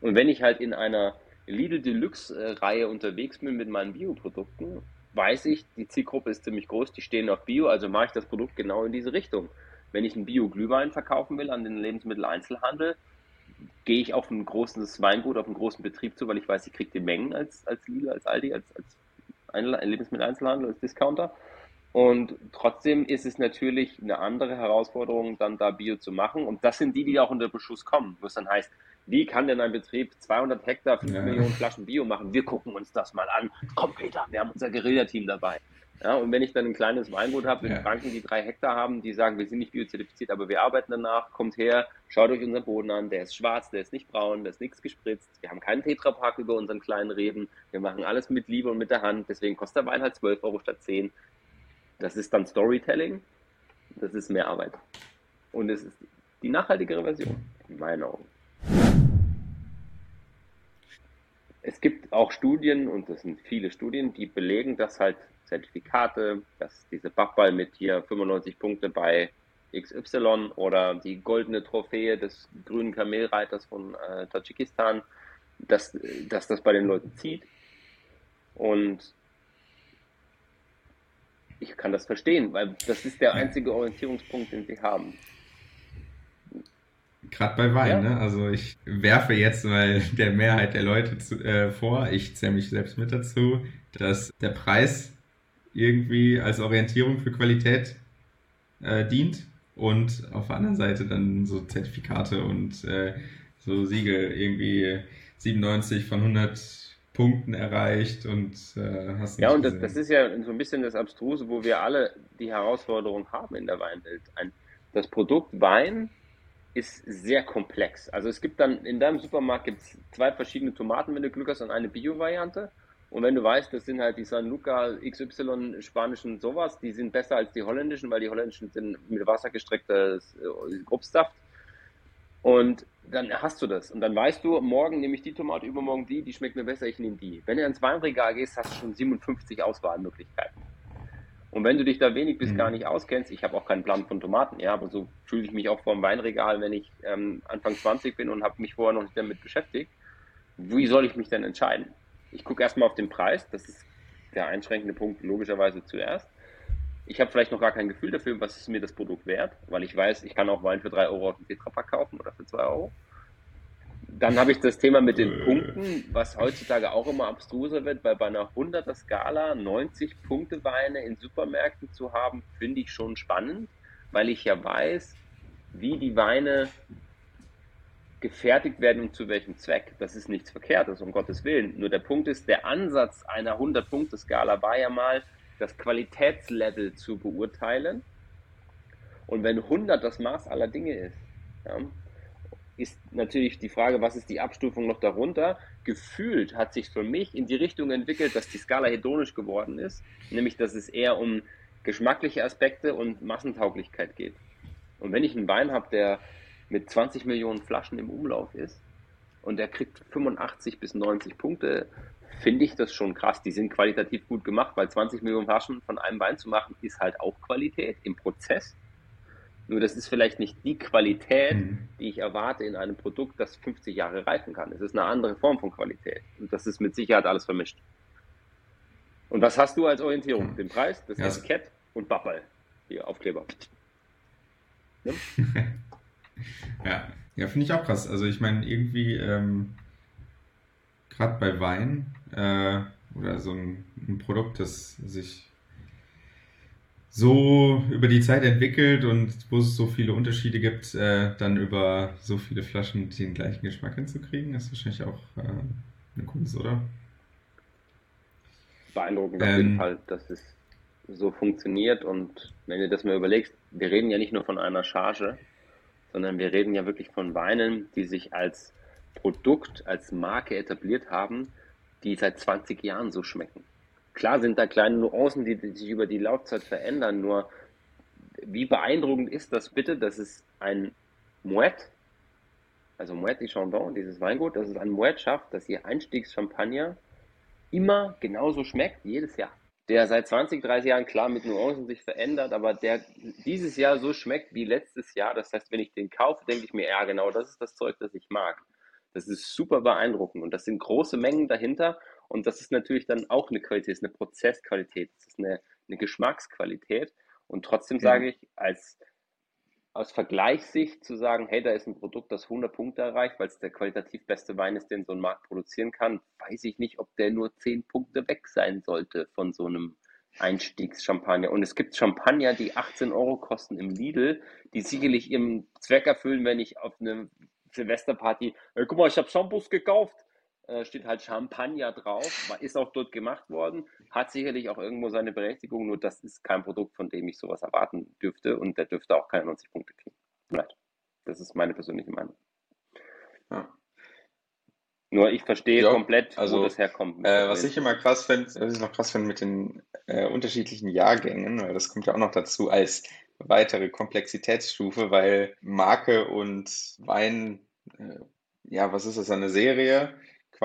Und wenn ich halt in einer Lidl Deluxe-Reihe unterwegs bin mit meinen Bioprodukten, weiß ich, die Zielgruppe ist ziemlich groß, die stehen auf Bio, also mache ich das Produkt genau in diese Richtung. Wenn ich einen Bio-Glühwein verkaufen will an den Lebensmitteleinzelhandel, gehe ich auf ein großes Weingut, auf einen großen Betrieb zu, weil ich weiß, ich kriege die Mengen als, als Lidl, als Aldi, als, als ein Lebensmitteleinzelhandel, als Discounter. Und trotzdem ist es natürlich eine andere Herausforderung, dann da Bio zu machen. Und das sind die, die auch unter Beschuss kommen, wo es dann heißt, wie kann denn ein Betrieb 200 Hektar, 5 ja. Millionen Flaschen Bio machen? Wir gucken uns das mal an. Komm, Peter, wir haben unser Guerilla-Team dabei. Ja, und wenn ich dann ein kleines Weingut habe mit ja. Banken, die drei Hektar haben, die sagen, wir sind nicht biozertifiziert, aber wir arbeiten danach, kommt her, schaut euch unseren Boden an, der ist schwarz, der ist nicht braun, der ist nichts gespritzt, wir haben keinen Tetrapark über unseren kleinen Reben, wir machen alles mit Liebe und mit der Hand, deswegen kostet der Wein halt 12 Euro statt 10. Das ist dann Storytelling, das ist mehr Arbeit. Und es ist die nachhaltigere Version, in meinen Augen. Es gibt auch Studien, und das sind viele Studien, die belegen, dass halt Zertifikate, dass diese Bachball mit hier 95 Punkte bei XY oder die goldene Trophäe des grünen Kamelreiters von äh, Tadschikistan, dass, dass das bei den Leuten zieht. Und ich kann das verstehen, weil das ist der einzige Orientierungspunkt, den sie haben. Gerade bei Wein, ja. ne? Also ich werfe jetzt mal der Mehrheit der Leute zu, äh, vor, ich zähle mich selbst mit dazu, dass der Preis irgendwie als Orientierung für Qualität äh, dient und auf der anderen Seite dann so Zertifikate und äh, so Siegel irgendwie 97 von 100 Punkten erreicht und äh, hast Ja, und das, das, ist ja so ein bisschen das Abstruse, wo wir alle die Herausforderung haben in der Weinwelt. Ein, das Produkt Wein ist sehr komplex. Also es gibt dann in deinem Supermarkt gibt's zwei verschiedene Tomaten, wenn du Glück hast, und eine Bio-Variante. Und wenn du weißt, das sind halt die San Luca XY spanischen sowas, die sind besser als die holländischen, weil die holländischen sind mit Wasser gestrecktes äh, Grobsaft. Und dann hast du das. Und dann weißt du, morgen nehme ich die Tomate, übermorgen die, die schmeckt mir besser, ich nehme die. Wenn du ins Weinregal gehst, hast du schon 57 Auswahlmöglichkeiten. Und wenn du dich da wenig bis mhm. gar nicht auskennst, ich habe auch keinen Plan von Tomaten, ja, aber so fühle ich mich auch vor dem Weinregal, wenn ich ähm, Anfang 20 bin und habe mich vorher noch nicht damit beschäftigt. Wie soll ich mich denn entscheiden? Ich gucke erstmal auf den Preis, das ist der einschränkende Punkt logischerweise zuerst. Ich habe vielleicht noch gar kein Gefühl dafür, was ist mir das Produkt wert, weil ich weiß, ich kann auch Wein für 3 Euro auf dem Tetrapack kaufen oder für 2 Euro. Dann habe ich das Thema mit den. Punkten, was heutzutage auch immer abstruser wird, weil bei einer 100er Skala 90 Punkte Weine in Supermärkten zu haben, finde ich schon spannend, weil ich ja weiß, wie die Weine gefertigt werden und zu welchem Zweck. Das ist nichts Verkehrtes, um Gottes Willen. Nur der Punkt ist, der Ansatz einer 100-Punkte-Skala war ja mal, das Qualitätslevel zu beurteilen. Und wenn 100 das Maß aller Dinge ist, ja, ist natürlich die Frage, was ist die Abstufung noch darunter? Gefühlt hat sich für mich in die Richtung entwickelt, dass die Skala hedonisch geworden ist, nämlich dass es eher um geschmackliche Aspekte und Massentauglichkeit geht. Und wenn ich einen Wein habe, der mit 20 Millionen Flaschen im Umlauf ist und der kriegt 85 bis 90 Punkte, finde ich das schon krass. Die sind qualitativ gut gemacht, weil 20 Millionen Flaschen von einem Wein zu machen, ist halt auch Qualität im Prozess. Nur das ist vielleicht nicht die Qualität, mhm. die ich erwarte in einem Produkt, das 50 Jahre reifen kann. Es ist eine andere Form von Qualität. Und das ist mit Sicherheit alles vermischt. Und was hast du als Orientierung? Mhm. Den Preis, das ja. Etikett und Babbel. Hier, Aufkleber. Ne? Ja, ja finde ich auch krass. Also ich meine, irgendwie, ähm, gerade bei Wein äh, oder so ein, ein Produkt, das sich so über die Zeit entwickelt und wo es so viele Unterschiede gibt, äh, dann über so viele Flaschen den gleichen Geschmack hinzukriegen, ist wahrscheinlich auch äh, eine Kunst, oder? Beeindruckend auf jeden ähm, Fall, dass es so funktioniert und wenn du das mal überlegst, wir reden ja nicht nur von einer Charge, sondern wir reden ja wirklich von Weinen, die sich als Produkt, als Marke etabliert haben, die seit 20 Jahren so schmecken. Klar sind da kleine Nuancen, die, die sich über die Laufzeit verändern, nur wie beeindruckend ist das bitte, dass es ein Moet, also Moet de Chandon, dieses Weingut, dass es ein Moet schafft, dass ihr Einstiegschampagner immer genauso schmeckt, jedes Jahr. Der seit 20, 30 Jahren klar mit Nuancen sich verändert, aber der dieses Jahr so schmeckt wie letztes Jahr. Das heißt, wenn ich den kaufe, denke ich mir, ja genau, das ist das Zeug, das ich mag. Das ist super beeindruckend und das sind große Mengen dahinter und das ist natürlich dann auch eine Qualität, ist eine Prozessqualität, das ist eine, eine Geschmacksqualität. Und trotzdem ja. sage ich, als aus Vergleichssicht zu sagen, hey, da ist ein Produkt, das 100 Punkte erreicht, weil es der qualitativ beste Wein ist, den so ein Markt produzieren kann, weiß ich nicht, ob der nur 10 Punkte weg sein sollte von so einem Einstiegschampagner. Und es gibt Champagner, die 18 Euro kosten im Lidl, die sicherlich ihren Zweck erfüllen, wenn ich auf eine Silvesterparty, hey, guck mal, ich habe Shampoos gekauft, äh, steht halt Champagner drauf, ist auch dort gemacht worden, hat sicherlich auch irgendwo seine Berechtigung, nur das ist kein Produkt, von dem ich sowas erwarten dürfte und der dürfte auch keine 90 Punkte kriegen. Vielleicht. Das ist meine persönliche Meinung. Ja. Nur ich verstehe ja, komplett, also, wo das herkommt. Äh, was ich immer krass finde, was ich noch krass finde mit den äh, unterschiedlichen Jahrgängen, weil das kommt ja auch noch dazu als weitere Komplexitätsstufe, weil Marke und Wein, äh, ja, was ist das, eine Serie?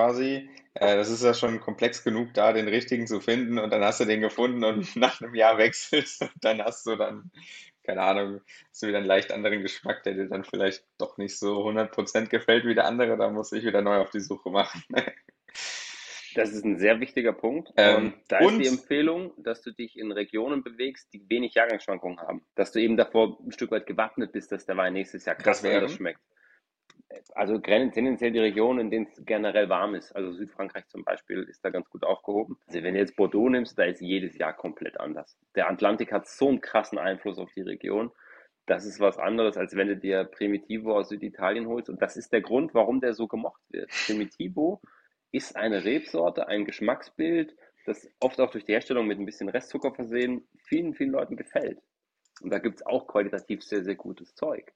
Quasi. Äh, das ist ja schon komplex genug, da den richtigen zu finden und dann hast du den gefunden und nach einem Jahr wechselst und dann hast du dann, keine Ahnung, hast du wieder einen leicht anderen Geschmack, der dir dann vielleicht doch nicht so 100% gefällt wie der andere, da muss ich wieder neu auf die Suche machen. Das ist ein sehr wichtiger Punkt. Ähm, da ist die Empfehlung, dass du dich in Regionen bewegst, die wenig Jahrgangsschwankungen haben. Dass du eben davor ein Stück weit gewappnet bist, dass der Wein nächstes Jahr krass anders schmeckt also tendenziell die Region, in denen es generell warm ist. Also Südfrankreich zum Beispiel ist da ganz gut aufgehoben. Also wenn du jetzt Bordeaux nimmst, da ist jedes Jahr komplett anders. Der Atlantik hat so einen krassen Einfluss auf die Region. Das ist was anderes, als wenn du dir Primitivo aus Süditalien holst. Und das ist der Grund, warum der so gemocht wird. Primitivo ist eine Rebsorte, ein Geschmacksbild, das oft auch durch die Herstellung mit ein bisschen Restzucker versehen vielen, vielen Leuten gefällt. Und da gibt es auch qualitativ sehr, sehr gutes Zeug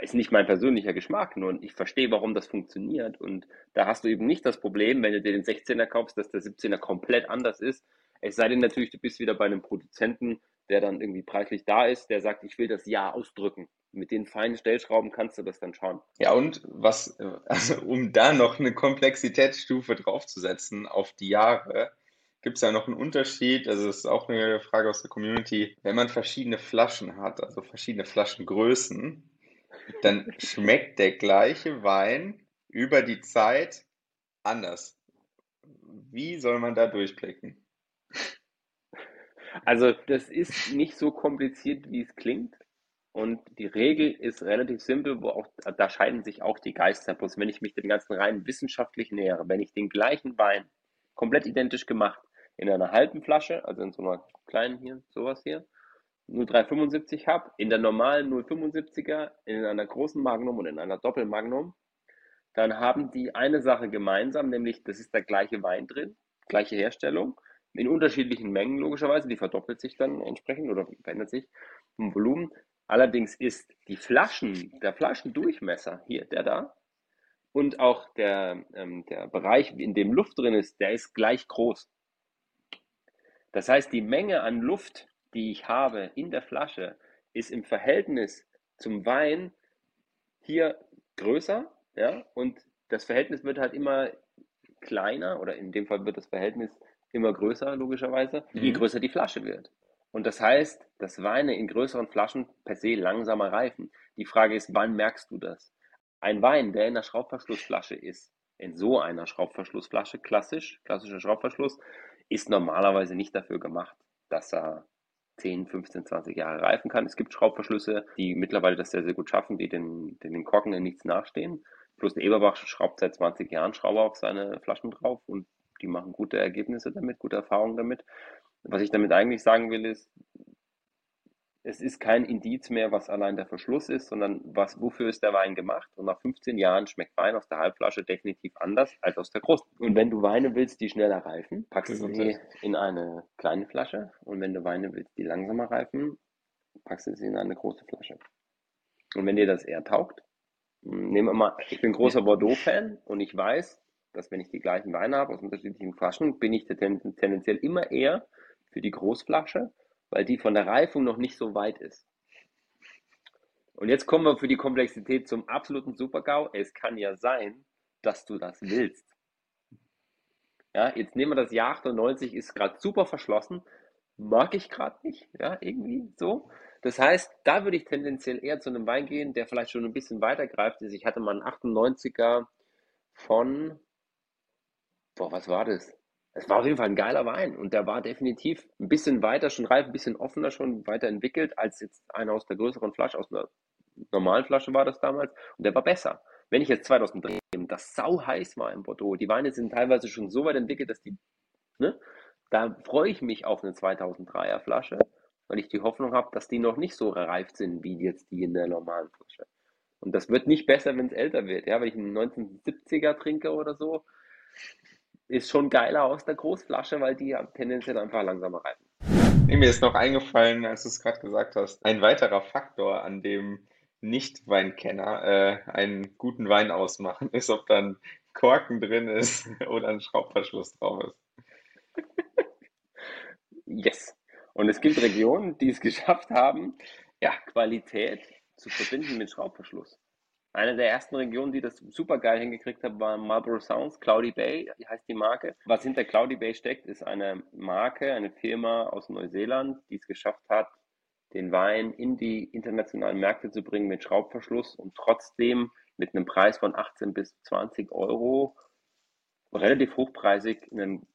ist nicht mein persönlicher Geschmack, nur ich verstehe, warum das funktioniert. Und da hast du eben nicht das Problem, wenn du dir den 16er kaufst, dass der 17er komplett anders ist. Es sei denn natürlich, du bist wieder bei einem Produzenten, der dann irgendwie preislich da ist, der sagt, ich will das Ja ausdrücken. Mit den feinen Stellschrauben kannst du das dann schauen. Ja, und was, also um da noch eine Komplexitätsstufe draufzusetzen auf die Jahre, gibt es ja noch einen Unterschied. Also, das ist auch eine Frage aus der Community. Wenn man verschiedene Flaschen hat, also verschiedene Flaschengrößen, dann schmeckt der gleiche Wein über die Zeit anders. Wie soll man da durchblicken? Also das ist nicht so kompliziert, wie es klingt. Und die Regel ist relativ simpel, wo auch, da scheiden sich auch die Geister. Bloß wenn ich mich dem Ganzen rein wissenschaftlich nähere, wenn ich den gleichen Wein komplett identisch gemacht in einer halben Flasche, also in so einer kleinen hier, sowas hier, 0,375 habe, in der normalen 0,75er, in einer großen Magnum und in einer Doppelmagnum, dann haben die eine Sache gemeinsam, nämlich das ist der gleiche Wein drin, gleiche Herstellung, in unterschiedlichen Mengen logischerweise, die verdoppelt sich dann entsprechend oder verändert sich vom Volumen. Allerdings ist die Flaschen, der Flaschendurchmesser hier, der da, und auch der, ähm, der Bereich, in dem Luft drin ist, der ist gleich groß. Das heißt, die Menge an Luft, die ich habe in der Flasche, ist im Verhältnis zum Wein hier größer, ja, und das Verhältnis wird halt immer kleiner, oder in dem Fall wird das Verhältnis immer größer, logischerweise, mhm. je größer die Flasche wird. Und das heißt, dass Weine in größeren Flaschen per se langsamer reifen. Die Frage ist, wann merkst du das? Ein Wein, der in einer Schraubverschlussflasche ist, in so einer Schraubverschlussflasche, klassisch, klassischer Schraubverschluss, ist normalerweise nicht dafür gemacht, dass er 10, 15, 20 Jahre reifen kann. Es gibt Schraubverschlüsse, die mittlerweile das sehr, sehr gut schaffen, die den, den, den Korken in nichts nachstehen. Plus der Eberbach schraubt seit 20 Jahren Schrauber auf seine Flaschen drauf und die machen gute Ergebnisse damit, gute Erfahrungen damit. Was ich damit eigentlich sagen will, ist, es ist kein Indiz mehr, was allein der Verschluss ist, sondern was, wofür ist der Wein gemacht. Und nach 15 Jahren schmeckt Wein aus der Halbflasche definitiv anders als aus der großen. Und wenn du Weine willst, die schneller reifen, packst du sie in eine kleine Flasche. Und wenn du Weine willst, die langsamer reifen, packst du sie in eine große Flasche. Und wenn dir das eher taugt, nehmen wir mal, ich bin großer Bordeaux-Fan und ich weiß, dass wenn ich die gleichen Weine habe aus unterschiedlichen Flaschen, bin ich tendenziell immer eher für die Großflasche, weil die von der Reifung noch nicht so weit ist. Und jetzt kommen wir für die Komplexität zum absoluten Supergau. Es kann ja sein, dass du das willst. Ja, jetzt nehmen wir das Jahr 98, ist gerade super verschlossen. Mag ich gerade nicht, ja, irgendwie so. Das heißt, da würde ich tendenziell eher zu einem Wein gehen, der vielleicht schon ein bisschen weiter greift. Ich hatte mal einen 98er von, boah, was war das? Es war auf jeden Fall ein geiler Wein und der war definitiv ein bisschen weiter schon reif, ein bisschen offener schon weiterentwickelt als jetzt einer aus der größeren Flasche, aus einer normalen Flasche war das damals und der war besser. Wenn ich jetzt 2003 das sau heiß war in Bordeaux, die Weine sind teilweise schon so weit entwickelt, dass die, ne, da freue ich mich auf eine 2003er Flasche, weil ich die Hoffnung habe, dass die noch nicht so reif sind wie jetzt die in der normalen Flasche. Und das wird nicht besser, wenn es älter wird. Ja, wenn ich einen 1970er trinke oder so, ist schon geiler aus der Großflasche, weil die tendenziell einfach langsamer reifen. Nee, mir ist noch eingefallen, als du es gerade gesagt hast, ein weiterer Faktor, an dem Nicht-Weinkenner äh, einen guten Wein ausmachen, ist, ob dann Korken drin ist oder ein Schraubverschluss drauf ist. yes. Und es gibt Regionen, die es geschafft haben, ja, Qualität zu verbinden mit Schraubverschluss. Eine der ersten Regionen, die das super geil hingekriegt hat, war Marlborough Sounds, Cloudy Bay heißt die Marke. Was hinter Cloudy Bay steckt, ist eine Marke, eine Firma aus Neuseeland, die es geschafft hat, den Wein in die internationalen Märkte zu bringen mit Schraubverschluss und trotzdem mit einem Preis von 18 bis 20 Euro relativ hochpreisig ein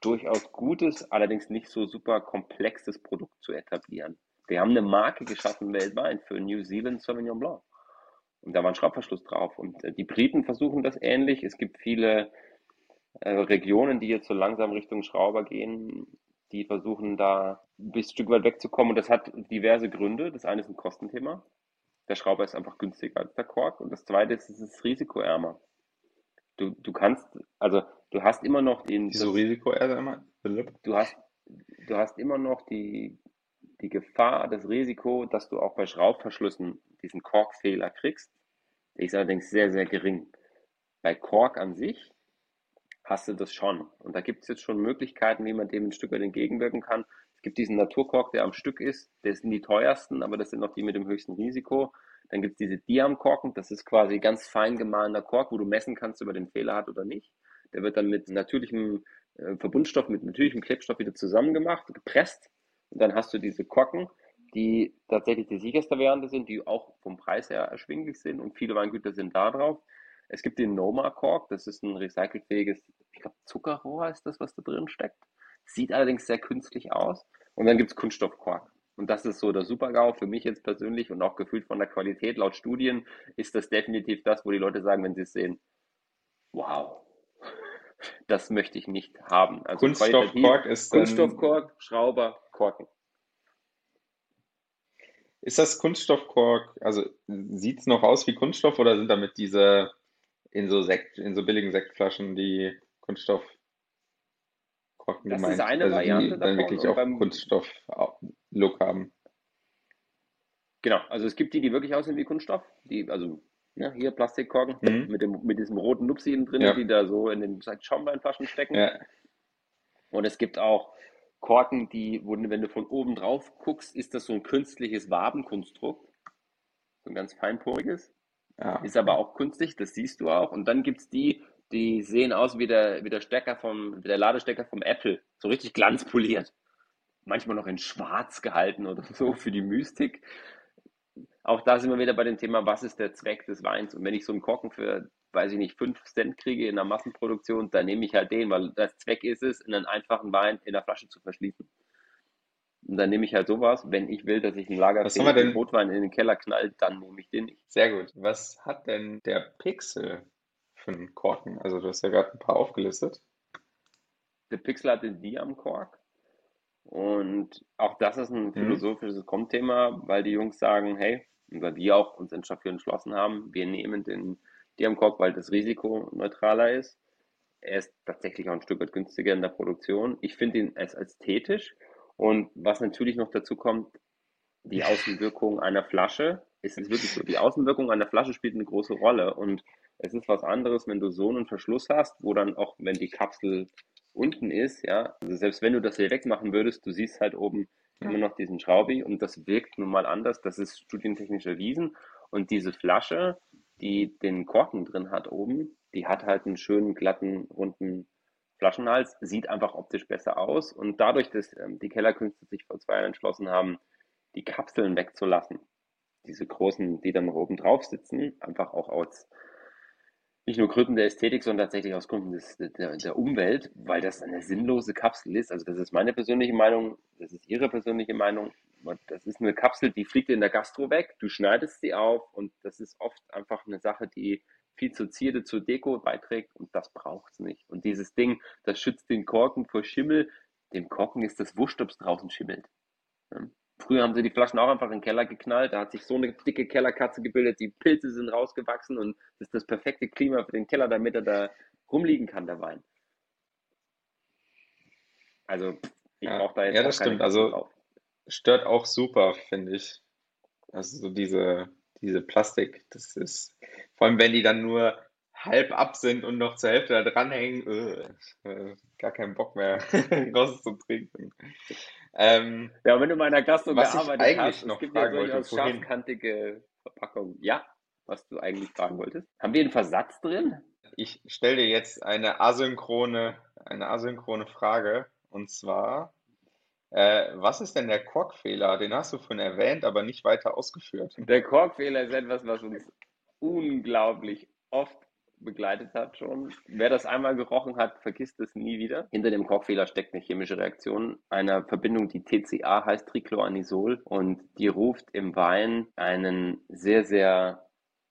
durchaus gutes, allerdings nicht so super komplexes Produkt zu etablieren. Wir haben eine Marke geschaffen weltweit für New Zealand Sauvignon Blanc. Und da war ein Schraubverschluss drauf. Und äh, die Briten versuchen das ähnlich. Es gibt viele äh, Regionen, die jetzt so langsam Richtung Schrauber gehen, die versuchen da ein Stück weit wegzukommen. Und das hat diverse Gründe. Das eine ist ein Kostenthema. Der Schrauber ist einfach günstiger als der Kork. Und das zweite ist, es ist risikoärmer. Du, du kannst, also du hast immer noch den. Wieso risikoärmer? Du hast, du hast immer noch die, die Gefahr, das Risiko, dass du auch bei Schraubverschlüssen diesen Korkfehler kriegst. Ist allerdings sehr, sehr gering. Bei Kork an sich hast du das schon. Und da gibt es jetzt schon Möglichkeiten, wie man dem ein Stück weit entgegenwirken kann. Es gibt diesen Naturkork, der am Stück ist. Das sind die teuersten, aber das sind noch die mit dem höchsten Risiko. Dann gibt es diese Diam-Korken. Das ist quasi ganz fein gemahlener Kork, wo du messen kannst, ob er den Fehler hat oder nicht. Der wird dann mit natürlichem äh, Verbundstoff, mit natürlichem Klebstoff wieder zusammengemacht, gepresst. Und dann hast du diese Korken die tatsächlich die sicherste Variante sind, die auch vom Preis her erschwinglich sind und viele Weingüter sind da drauf. Es gibt den Noma Cork, das ist ein recycelfähiges, ich glaube Zuckerrohr ist das, was da drin steckt. Sieht allerdings sehr künstlich aus Und dann gibt es Kunststoffkork. Und das ist so der Super-GAU für mich jetzt persönlich und auch gefühlt von der Qualität. Laut Studien ist das definitiv das, wo die Leute sagen, wenn sie es sehen, wow, das möchte ich nicht haben. Also Kunststoffkork ist Kunststoffkork, Schrauber, Korken. Ist das Kunststoffkork, also sieht es noch aus wie Kunststoff oder sind damit diese in so Sekt, in so billigen Sektflaschen die Kunststoffkorken das gemeint? Das ist eine also Variante die dann wirklich auch Kunststoff-Look haben. Genau, also es gibt die, die wirklich aussehen wie Kunststoff, die, also ja, hier Plastikkorken mhm. mit, dem, mit diesem roten Nupsi drin, ja. die da so in den Schaumweinflaschen stecken. Ja. Und es gibt auch Korken, die, wenn du von oben drauf guckst, ist das so ein künstliches Wabenkonstrukt. So ein ganz feinporiges. Ja. Ist aber auch künstlich, das siehst du auch. Und dann gibt es die, die sehen aus wie der, wie der Stecker vom, wie der Ladestecker vom Apple. So richtig glanzpoliert. Manchmal noch in schwarz gehalten oder so für die Mystik auch da sind wir wieder bei dem Thema, was ist der Zweck des Weins? Und wenn ich so einen Korken für, weiß ich nicht, 5 Cent kriege in der Massenproduktion, dann nehme ich halt den, weil das Zweck ist es, einen einfachen Wein in der Flasche zu verschließen. Und dann nehme ich halt sowas. Wenn ich will, dass ich einen Lagerfeuer Rotwein in den Keller knallt, dann nehme ich den nicht. Sehr gut. Was hat denn der Pixel für einen Korken? Also du hast ja gerade ein paar aufgelistet. Der Pixel hat den Diam-Kork. Und auch das ist ein mhm. philosophisches mhm. Kommenthema, weil die Jungs sagen, hey, weil wir auch uns entschlossen haben, wir nehmen den Diamkork, weil das Risiko neutraler ist. Er ist tatsächlich auch ein Stück weit günstiger in der Produktion. Ich finde ihn als ästhetisch. Und was natürlich noch dazu kommt, die Außenwirkung einer Flasche. Es ist wirklich so, die Außenwirkung einer Flasche spielt eine große Rolle. Und es ist was anderes, wenn du so einen Verschluss hast, wo dann auch, wenn die Kapsel unten ist, ja, also selbst wenn du das hier wegmachen würdest, du siehst halt oben ja. immer noch diesen Schraubi und das wirkt nun mal anders. Das ist studientechnisch erwiesen. Und diese Flasche, die den Korken drin hat oben, die hat halt einen schönen, glatten, runden Flaschenhals, sieht einfach optisch besser aus. Und dadurch, dass ähm, die Kellerkünste sich vor zwei Jahren entschlossen haben, die Kapseln wegzulassen, diese großen, die dann oben drauf sitzen, einfach auch aus nicht nur Gründen der Ästhetik, sondern tatsächlich aus Gründen des, der, der Umwelt, weil das eine sinnlose Kapsel ist. Also das ist meine persönliche Meinung, das ist Ihre persönliche Meinung. Das ist eine Kapsel, die fliegt in der Gastro weg, du schneidest sie auf und das ist oft einfach eine Sache, die viel zur Zierde, zur Deko beiträgt und das braucht es nicht. Und dieses Ding, das schützt den Korken vor Schimmel. Dem Korken ist das wurscht, ob es draußen schimmelt. Früher haben sie die Flaschen auch einfach in den Keller geknallt. Da hat sich so eine dicke Kellerkatze gebildet. Die Pilze sind rausgewachsen und das ist das perfekte Klima für den Keller, damit er da rumliegen kann, der Wein. Also, ich ja, brauche da jetzt Ja, das stimmt. Also, drauf. Stört auch super, finde ich. Also, so diese, diese Plastik, das ist, vor allem wenn die dann nur halb ab sind und noch zur Hälfte da dranhängen, äh, gar keinen Bock mehr rauszutrinken. Ähm, ja, wenn du mal in der Gastro gearbeitet eigentlich hast, noch es gibt ja durchaus scharfkantige Verpackungen. Ja, was du eigentlich fragen wolltest. Haben wir einen Versatz drin? Ich stelle dir jetzt eine asynchrone, eine asynchrone Frage. Und zwar, äh, was ist denn der Korkfehler? Den hast du vorhin erwähnt, aber nicht weiter ausgeführt. Der Korkfehler ist etwas, was uns unglaublich oft begleitet hat schon. Wer das einmal gerochen hat, vergisst es nie wieder. Hinter dem Kochfehler steckt eine chemische Reaktion einer Verbindung, die TCA heißt, Trichloranisol, und die ruft im Wein einen sehr, sehr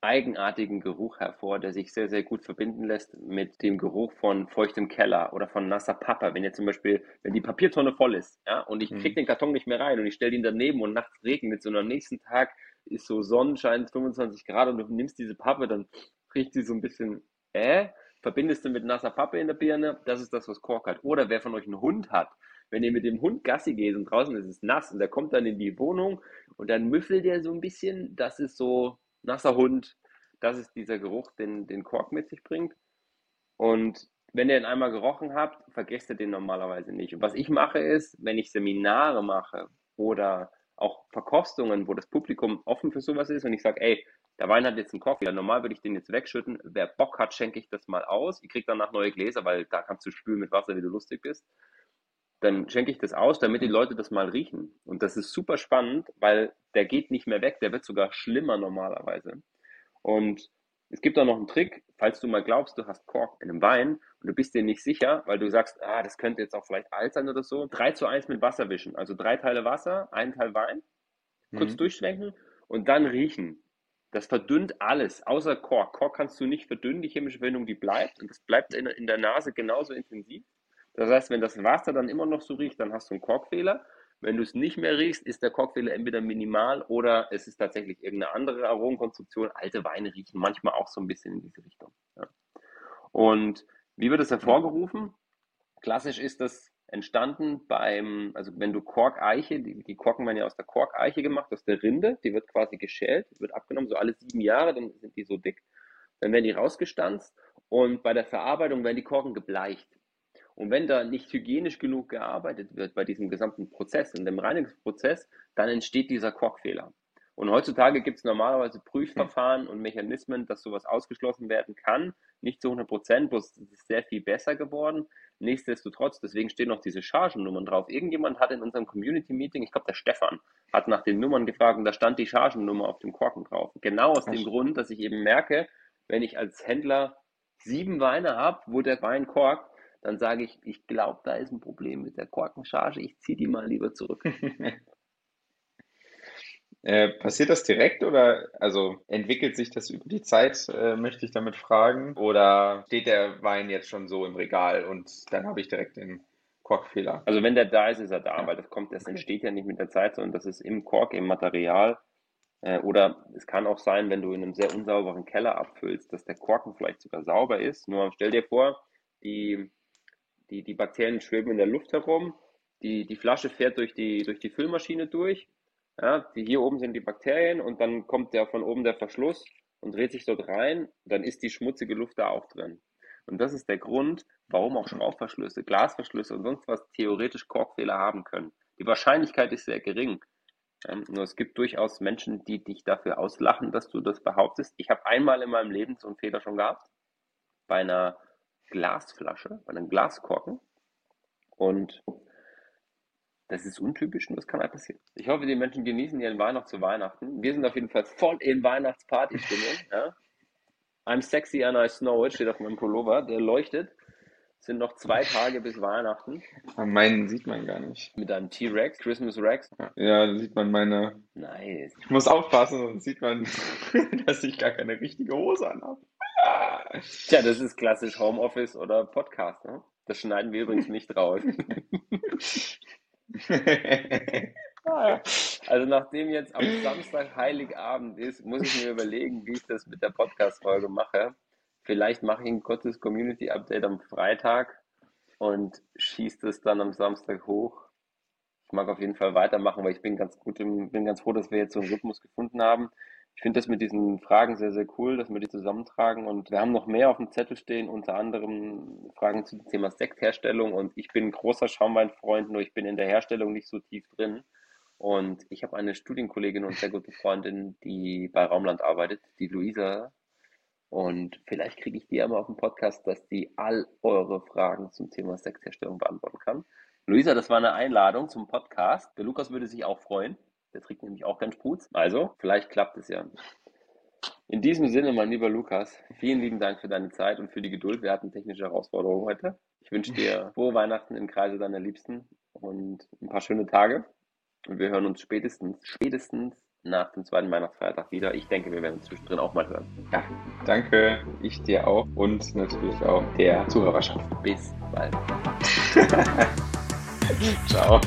eigenartigen Geruch hervor, der sich sehr, sehr gut verbinden lässt mit dem Geruch von feuchtem Keller oder von nasser Papa. Wenn jetzt zum Beispiel, wenn die Papiertonne voll ist, ja, und ich krieg mhm. den Karton nicht mehr rein und ich stelle ihn daneben und nachts regnet es und am nächsten Tag ist so Sonnenschein 25 Grad und du nimmst diese Pappe, dann riecht sie so ein bisschen, äh, verbindest du mit nasser Pappe in der Birne, das ist das, was Kork hat. Oder wer von euch einen Hund hat, wenn ihr mit dem Hund Gassi geht und draußen ist es nass und der kommt dann in die Wohnung und dann müffelt der so ein bisschen, das ist so nasser Hund, das ist dieser Geruch, den, den Kork mit sich bringt. Und wenn ihr ihn einmal gerochen habt, vergesst ihr den normalerweise nicht. Und was ich mache ist, wenn ich Seminare mache oder auch Verkostungen, wo das Publikum offen für sowas ist und ich sage, ey, der Wein hat jetzt einen Kochfehler. Normal würde ich den jetzt wegschütten. Wer Bock hat, schenke ich das mal aus. Ich kriege danach neue Gläser, weil da kannst du spülen mit Wasser, wie du lustig bist. Dann schenke ich das aus, damit die Leute das mal riechen. Und das ist super spannend, weil der geht nicht mehr weg, der wird sogar schlimmer normalerweise. Und Es gibt auch noch einen Trick, falls du mal glaubst, du hast Kork in einem Wein und du bist dir nicht sicher, weil du sagst, ah, das könnte jetzt auch vielleicht alt sein oder so. 3 zu 1 mit Wasser wischen. Also drei Teile Wasser, ein Teil Wein, kurz mhm. durchschwenken und dann riechen. Das verdünnt alles, außer Kork. Kork kannst du nicht verdünnen, die chemische Verbindung, die bleibt und das bleibt in, in der Nase genauso intensiv. Das heißt, wenn das Wasser dann immer noch so riecht, dann hast du einen Korkfehler. Wenn du es nicht mehr riechst, ist der Korkfehler entweder minimal oder es ist tatsächlich irgendeine andere Aromenkonstruktion. Alte Weine riechen manchmal auch so ein bisschen in diese Richtung. Ja. Und wie wird das hervorgerufen? Klassisch ist das entstanden beim, also wenn du Korkeiche, die, die Korken werden ja aus der Korkeiche gemacht, aus der Rinde, die wird quasi geschält, wird abgenommen, so alle sieben Jahre, dann sind die so dick. Dann werden die rausgestanzt und bei der Verarbeitung werden die Korken gebleicht. Und wenn da nicht hygienisch genug gearbeitet wird bei diesem gesamten Prozess, in dem Reinigungsprozess, dann entsteht dieser Korkfehler. Und heutzutage gibt es normalerweise Prüfverfahren und Mechanismen, dass sowas ausgeschlossen werden kann. Nicht zu 100 Prozent, bloß es ist sehr viel besser geworden. Nichtsdestotrotz, deswegen stehen noch diese Chargennummern drauf. Irgendjemand hat in unserem Community-Meeting, ich glaube der Stefan, hat nach den Nummern gefragt und da stand die Chargennummer auf dem Korken drauf. Genau aus dem Grund, dass ich eben merke, wenn ich als Händler sieben Weine habe, wo der Wein korkt, dann sage ich, ich glaube, da ist ein Problem mit der Korkencharge, ich ziehe die mal lieber zurück. äh, passiert das direkt oder also entwickelt sich das über die Zeit, äh, möchte ich damit fragen? Oder steht der Wein jetzt schon so im Regal und dann habe ich direkt den Korkfehler? Also wenn der da ist, ist er da, ja. weil das kommt, das okay. entsteht ja nicht mit der Zeit, sondern das ist im Kork, im Material. Äh, oder es kann auch sein, wenn du in einem sehr unsauberen Keller abfüllst, dass der Korken vielleicht sogar sauber ist. Nur stell dir vor, die die, die Bakterien schweben in der Luft herum, die, die Flasche fährt durch die, durch die Füllmaschine durch, ja, die, hier oben sind die Bakterien und dann kommt der von oben der Verschluss und dreht sich dort rein, dann ist die schmutzige Luft da auch drin. Und das ist der Grund, warum auch Schraubverschlüsse, Glasverschlüsse und sonst was theoretisch Korkfehler haben können. Die Wahrscheinlichkeit ist sehr gering. Ähm, nur es gibt durchaus Menschen, die dich dafür auslachen, dass du das behauptest. Ich habe einmal in meinem Leben so einen Fehler schon gehabt. Bei einer Glasflasche, bei einem Glaskorken. Und das ist untypisch und das kann halt passieren. Ich hoffe, die Menschen genießen ihren Weihnacht zu Weihnachten. Wir sind auf jeden Fall voll in Weihnachtsparty-Stimmung. Ja? I'm sexy and I snow it, steht auf meinem Pullover, der leuchtet. Es sind noch zwei Tage bis Weihnachten. Meinen sieht man gar nicht. Mit einem T-Rex, Christmas Rex. Ja, da sieht man meine. Nice. Ich muss aufpassen, sonst sieht man, dass ich gar keine richtige Hose anhabe. Tja, das ist klassisch Homeoffice oder Podcast. Ne? Das schneiden wir übrigens nicht raus. also nachdem jetzt am Samstag Heiligabend ist, muss ich mir überlegen, wie ich das mit der Podcast-Folge mache. Vielleicht mache ich ein kurzes Community-Update am Freitag und schieße es dann am Samstag hoch. Ich mag auf jeden Fall weitermachen, weil ich bin ganz gut, im, bin ganz froh, dass wir jetzt so einen Rhythmus gefunden haben ich finde das mit diesen Fragen sehr, sehr cool, dass wir die zusammentragen. Und wir haben noch mehr auf dem Zettel stehen, unter anderem Fragen zum Thema Sektherstellung. Und ich bin großer Schaumweinfreund, nur ich bin in der Herstellung nicht so tief drin. Und ich habe eine Studienkollegin und sehr gute Freundin, die bei Raumland arbeitet, die Luisa. Und vielleicht kriege ich die ja mal auf dem Podcast, dass die all eure Fragen zum Thema Sektherstellung beantworten kann. Luisa, das war eine Einladung zum Podcast. Der Lukas würde sich auch freuen. Der trinkt nämlich auch keinen Spruz. Also, vielleicht klappt es ja. In diesem Sinne, mein lieber Lukas, vielen lieben Dank für deine Zeit und für die Geduld. Wir hatten technische Herausforderungen heute. Ich wünsche dir frohe Weihnachten im Kreise deiner Liebsten und ein paar schöne Tage. Und wir hören uns spätestens, spätestens nach dem zweiten Weihnachtsfeiertag wieder. Ich denke, wir werden uns zwischendrin auch mal hören. Ja, danke, ich dir auch und natürlich auch der Zuhörerschaft. Bis bald. Ciao.